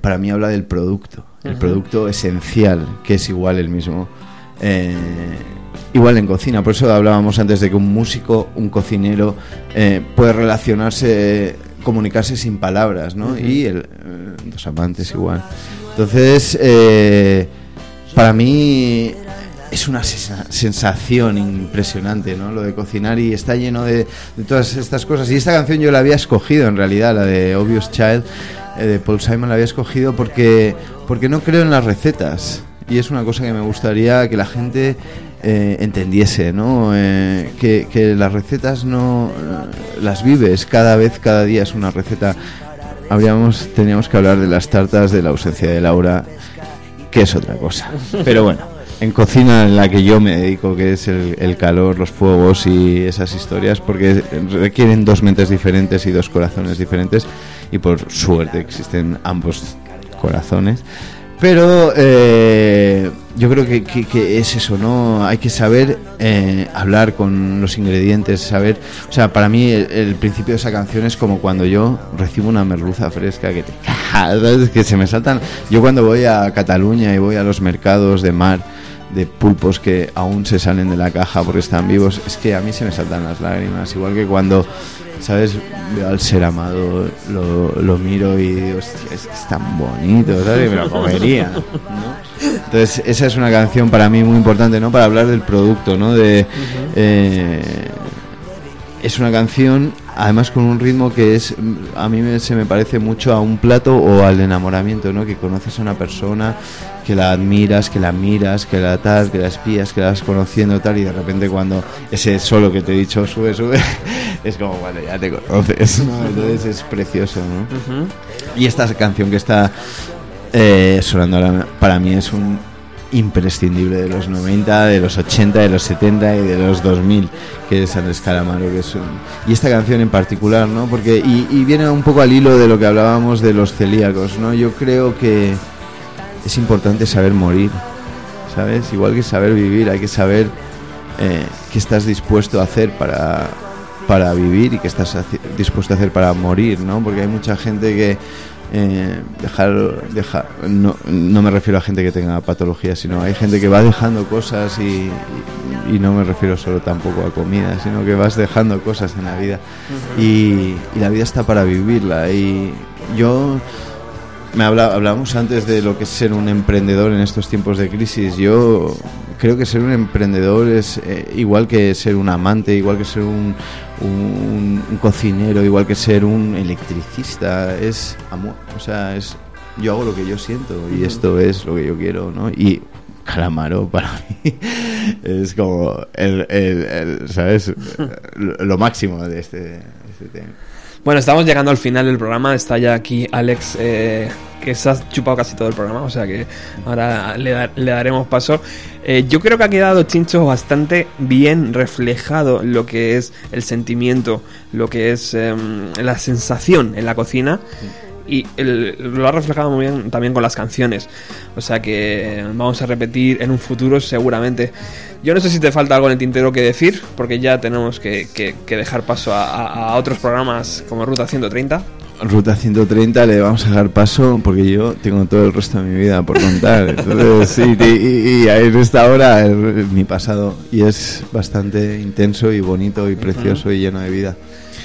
para mí habla del producto, el producto esencial, que es igual el mismo. Eh, igual en cocina, por eso hablábamos antes de que un músico, un cocinero, eh, puede relacionarse, comunicarse sin palabras, ¿no? Y el, eh, dos amantes igual. Entonces, eh, para mí es una sensación impresionante, ¿no? Lo de cocinar y está lleno de, de todas estas cosas. Y esta canción yo la había escogido, en realidad, la de Obvious Child, de Paul Simon, la había escogido porque, porque no creo en las recetas. Y es una cosa que me gustaría que la gente eh, entendiese, ¿no? Eh, que, que las recetas no eh, las vives cada vez, cada día es una receta. Habríamos, teníamos que hablar de las tartas, de la ausencia de Laura, que es otra cosa. Pero bueno, en cocina en la que yo me dedico, que es el, el calor, los fuegos y esas historias, porque requieren dos mentes diferentes y dos corazones diferentes, y por suerte existen ambos corazones. Pero eh, yo creo que, que- que es eso, ¿no? Hay que saber eh, hablar con los ingredientes, saber... O sea, para mí el, el principio de esa canción es como cuando yo recibo una merluza fresca que te cagas, que se me saltan... Yo cuando voy a Cataluña y voy a los mercados de mar de pulpos que aún se salen de la caja porque están vivos, es que a mí se me saltan las lágrimas, igual que cuando, ¿sabes? Veo al ser amado, lo, lo miro y digo, "Hostia, es que es tan bonito, ¿sabes? Y me lo comería, ¿no? Entonces, esa es una canción para mí muy importante, ¿no? Para hablar del producto, ¿no? De, eh, es una canción, además con un ritmo que es, mm, a mí me- se me parece mucho a un plato o al enamoramiento, ¿no? Que conoces a una persona, que la admiras, que la miras, que la tal, que la espías, que la vas conociendo tal, y de repente cuando ese solo que te he dicho sube, sube, es como cuando ya te conoces, ¿no? Entonces es precioso, ¿no? Y esta canción que está eh, sonando ahora para mí es un imprescindible de los 90, de los 80, de los 70 y de los 2000, que es Andrés Calamaro. Que es un- Y esta canción en particular, ¿no? Porque, y, viene un poco al hilo de lo que hablábamos de los celíacos, ¿no? Yo creo que es importante saber morir, ¿sabes? Igual que saber vivir, hay que saber eh, qué estás dispuesto a hacer para, para vivir y qué estás dispuesto a hacer para morir, ¿no? Porque hay mucha gente que eh, dejar, dejar no, no me refiero a gente que tenga patología, sino hay gente que va dejando cosas y, y- y no me refiero solo tampoco a comida, sino que vas dejando cosas en la vida. Y, y la vida está para vivirla. Y yo me habla, hablábamos antes de lo que es ser un emprendedor en estos tiempos de crisis. Yo creo que ser un emprendedor es eh, igual que ser un amante, igual que ser un, un- un cocinero, igual que ser un electricista. Es amor. O sea, es yo hago lo que yo siento y esto es lo que yo quiero, ¿no? Y Calamaro para mí es como el, el- el, ¿sabes? Lo, máximo de este, de este tema. Bueno, estamos llegando al final del programa. Está ya aquí Alex, eh, que se ha chupado casi todo el programa, o sea que ahora le, da- le daremos paso. Eh, yo creo que ha quedado Chincho bastante bien reflejado lo que es el sentimiento, lo que es em, la sensación en la cocina. Y lo ha reflejado muy bien también con las canciones. O sea que vamos a repetir en un futuro seguramente. Yo no sé si te falta algo en el tintero que decir, porque ya tenemos que, dejar paso a otros programas como Ruta 130. Ruta 130 le vamos a dar paso porque yo tengo todo el resto de mi vida por contar. Entonces, y, y- y en esta hora mi pasado y es bastante intenso y bonito y precioso y lleno de vida.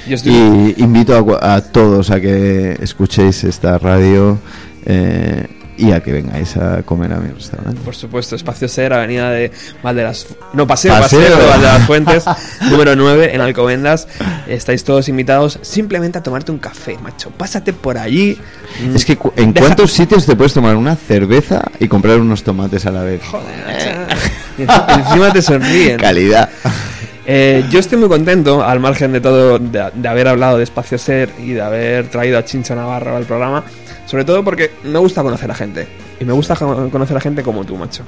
Yo estoy- Y invito a, a todos a que escuchéis esta radio eh, y a que vengáis a comer a mi restaurante. Por supuesto, Espacio Ser, Avenida de Valderas... No, Paseo, Paseo. Paseo, de Valderas Fuentes, número 9, en Alcobendas. Estáis todos invitados simplemente a tomarte un café, macho. Pásate por allí. Mm, Es que cu- en Deja- cuántos sitios te puedes tomar una cerveza y comprar unos tomates a la vez. Enci- encima te sonríen. Calidad. Eh, yo estoy muy contento, al margen de todo, de, de haber hablado de Espacio Ser y de haber traído a Chincho Navarro al programa. Sobre todo porque me gusta conocer a gente. Y me gusta conocer a gente como tú, macho.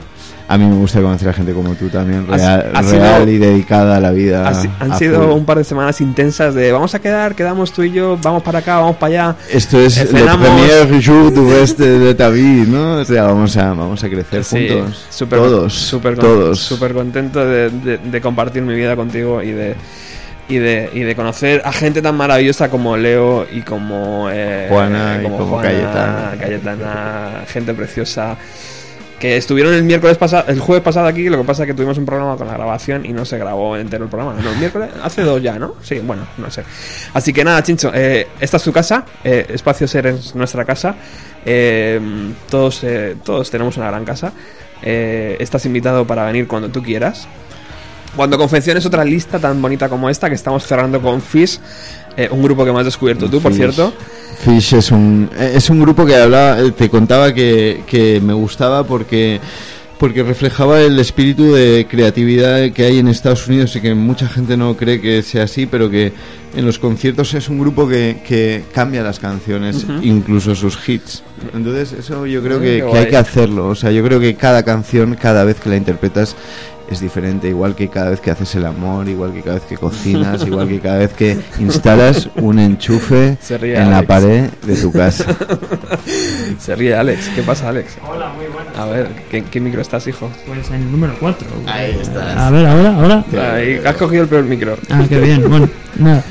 A mí me gusta conocer a gente como tú también, real, real sido- y dedicada a la vida. Han sido full. un par de semanas intensas de vamos a quedar, quedamos tú y yo, vamos para acá, vamos para allá. Esto es cenamos. premier jour du reste de ta vie, ¿no? O sea, vamos a, vamos a crecer Sí, juntos. súper- todos, súper todos. súper contento de, de- de compartir mi vida contigo y de, y de y de conocer a gente tan maravillosa como Leo y como eh, Juana y como Cayetana. Cayetana, gente preciosa que estuvieron el miércoles pasado, el jueves pasado aquí, lo que pasa es que tuvimos un programa con la grabación y no se grabó entero el programa. No, el miércoles, hace dos ya, ¿no? Sí, bueno, no sé. Así que nada, Chincho, eh, esta es tu casa, eh, Espacio Ser es nuestra casa. eh, todos, eh, todos tenemos una gran casa. eh, estás invitado para venir cuando tú quieras. Cuando confecciones otra lista tan bonita como esta que estamos cerrando con Fish, eh, un grupo que me has descubierto tú, por Fish. cierto. Fish es un, es un grupo que hablaba, eh, te contaba que, que me gustaba porque, porque reflejaba el espíritu de creatividad que hay en Estados Unidos y que mucha gente no cree que sea así, pero que en los conciertos es un grupo que, que cambia las canciones, Ujú. incluso sus hits. Entonces eso yo creo Mm, que, que hay que hacerlo. O sea, yo creo que cada canción, cada vez que la interpretas, es diferente, igual que cada vez que haces el amor, igual que cada vez que cocinas, igual que cada vez que instalas un enchufe en la pared de tu casa. Se ríe Alex. ¿Qué pasa, Alex? Hola, muy buenas. A ver, ¿qué, qué micro estás, hijo? Pues en el número 4. Ahí estás. A ver, ahora, ahora. Ahí, has cogido el peor micro. Ah, qué bien. Bueno, nada.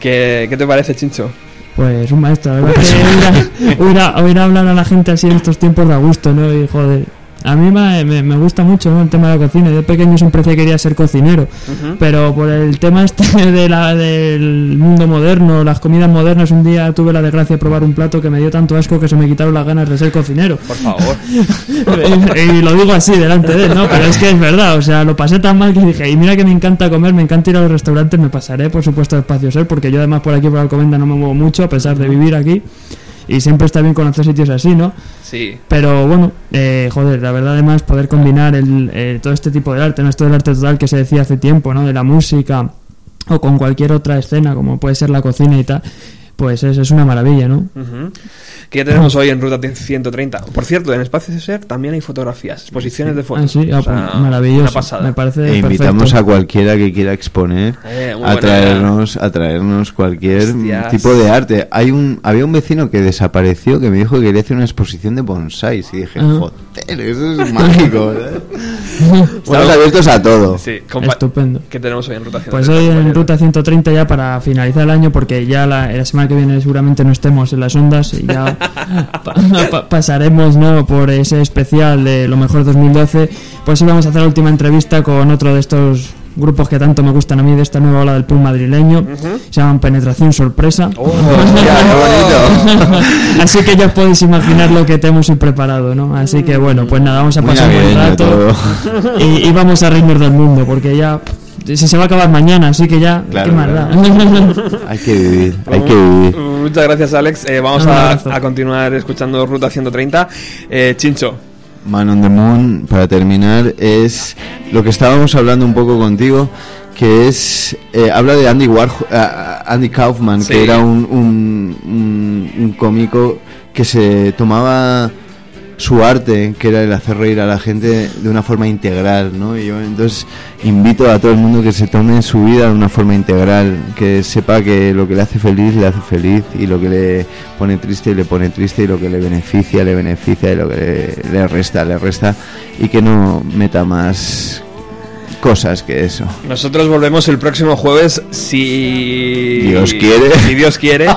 ¿Qué, qué te parece, Chincho? Pues un maestro, la verdad que oír hablar a la gente así en estos tiempos da gusto, ¿no? Y joder, a mí me, me- me gusta mucho ¿no? el tema de la cocina. Yo de pequeño siempre quería ser cocinero, pero por el tema este de la, del mundo moderno, las comidas modernas, un día tuve la desgracia de probar un plato que me dio tanto asco que se me quitaron las ganas de ser cocinero. Por favor. y lo digo así delante de él, ¿no? Pero es que es verdad, o sea, lo pasé tan mal que dije, y mira que me encanta comer, me encanta ir a los restaurantes, me pasaré, por supuesto, a Espacio Ser, porque yo además por aquí, por Alcomenda, no me muevo mucho, a pesar de vivir aquí, y siempre está bien conocer sitios así, ¿no? Sí. Pero bueno, eh, joder, la verdad además poder combinar el, eh, todo este tipo de arte, ¿no? Esto del arte total que se decía hace tiempo, ¿no? De la música o con cualquier otra escena, como puede ser la cocina y tal, pues es, es una maravilla, ¿no? ¿Qué ya tenemos hoy en Ruta 130? Por cierto, en Espacio Ser también hay fotografías, exposiciones de fotos. Ah, sí, ah, O sea, pues, maravilloso. Una pasada. Me parece E invitamos perfecto. a cualquiera que quiera exponer Eh, a traernos, a traernos cualquier Hostias. tipo de arte. Hay un, había un vecino que desapareció que me dijo que quería hacer una exposición de bonsáis y dije, Ajá. Eso es mágico. ¿verdad? Estamos abiertos a todo. Sí, Estupendo. ¿Qué tenemos hoy en Ruta 130? Pues hoy en? Ruta 130 ya para finalizar el año, porque ya la, la semana que viene seguramente no estemos en las ondas y ya pa- pa- pasaremos ¿no? por ese especial de lo mejor 2012, pues hoy vamos a hacer la última entrevista con otro de estos grupos que tanto me gustan a mí de esta nueva ola del punk madrileño, se llaman Penetración Sorpresa. Oh, Hostia, qué bonito. Así que ya os podéis imaginar lo que tenemos hoy preparado, ¿no? Así que bueno, pues nada, vamos a pasar un buen rato y, y vamos a reírnos del mundo, porque ya si se va a acabar mañana, así que ya, Claro, qué más claro. da. Hay que vivir, hay que vivir. Muchas gracias, Alex. Eh, vamos a, a continuar escuchando Ruta 130. Eh, Chincho, Man on the Moon, para terminar, es lo que estábamos hablando un poco contigo, que es, eh, habla de Andy Warhol, ah, Andy Kaufman, Sí. que era un, un, un- un cómico que se tomaba su arte, que era el hacer reír a la gente de una forma integral, ¿no? Y yo entonces invito a todo el mundo que se tome su vida de una forma integral, que sepa que lo que le hace feliz le hace feliz y lo que le pone triste le pone triste y lo que le beneficia le beneficia y lo que le, le resta le resta y que no meta más cosas que eso. nosotros volvemos el próximo jueves si Dios quiere. Si Dios quiere.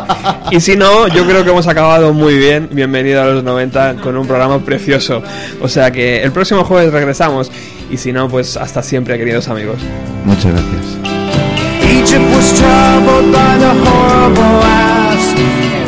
Y si no, yo creo que hemos acabado muy bien. Bienvenido a los 90 con un programa precioso. O sea que el próximo jueves regresamos. Y si no, pues hasta siempre, queridos amigos. Muchas gracias. Egypt was troubled by the horrible asp. Yeah, yeah.